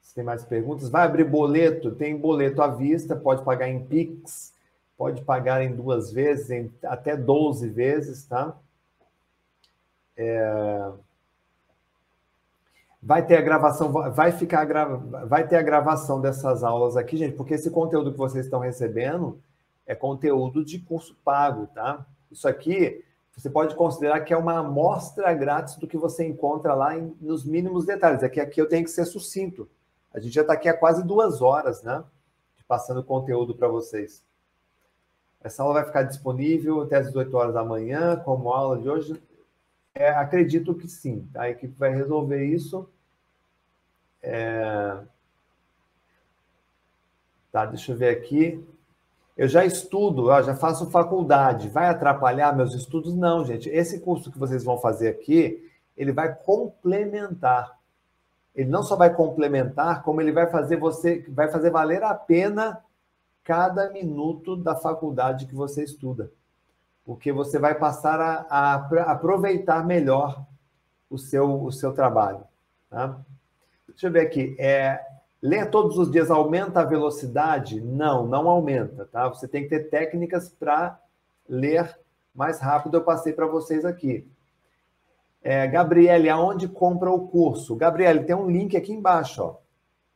Se tem mais perguntas, vai abrir boleto? Tem boleto à vista, pode pagar em Pix, pode pagar em duas vezes, em até 12 vezes, tá? É... Vai ter a gravação, vai ficar vai ter a gravação dessas aulas aqui, gente, porque esse conteúdo que vocês estão recebendo é conteúdo de curso pago, tá? Isso aqui você pode considerar que é uma amostra grátis do que você encontra lá em, nos mínimos detalhes. É que aqui eu tenho que ser sucinto. A gente já está aqui há quase duas horas, né? Passando conteúdo para vocês. Essa aula vai ficar disponível até as 18 horas da manhã, como aula de hoje. É, acredito que sim. Tá? A equipe vai resolver isso. É... Tá, deixa eu ver aqui. Eu já estudo, eu já faço faculdade. Vai atrapalhar meus estudos? Não, gente. Esse curso que vocês vão fazer aqui, ele vai complementar. Ele não só vai complementar, como ele vai fazer você, vai fazer valer a pena cada minuto da faculdade que você estuda porque você vai passar a, a aproveitar melhor o seu, o seu trabalho. Tá? Deixa eu ver aqui. É, ler todos os dias aumenta a velocidade? Não, não aumenta. Tá? Você tem que ter técnicas para ler mais rápido. Eu passei para vocês aqui. É, Gabriele, aonde compra o curso? Gabriele, tem um link aqui embaixo. Ó.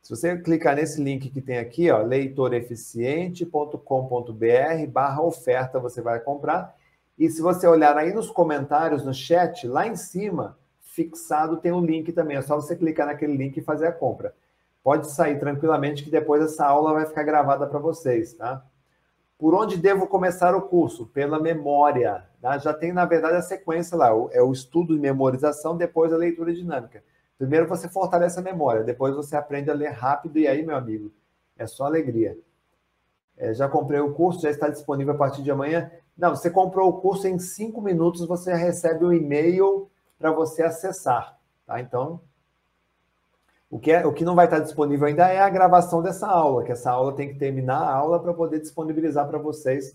Se você clicar nesse link que tem aqui, ó, leitoreficiente.com.br barra oferta, você vai comprar. E se você olhar aí nos comentários, no chat, lá em cima, fixado tem um link também. É só você clicar naquele link e fazer a compra. Pode sair tranquilamente que depois essa aula vai ficar gravada para vocês, tá? Por onde devo começar o curso? Pela memória. Tá? Já tem, na verdade, a sequência lá. É o estudo de memorização, depois a leitura dinâmica. Primeiro você fortalece a memória, depois você aprende a ler rápido e aí, meu amigo, é só alegria. É, já comprei o curso, já está disponível a partir de amanhã. Não, você comprou o curso em cinco minutos, você recebe um e-mail para você acessar, tá? Então, o que, é, o que não vai estar disponível ainda é a gravação dessa aula, que essa aula tem que terminar a aula para poder disponibilizar para vocês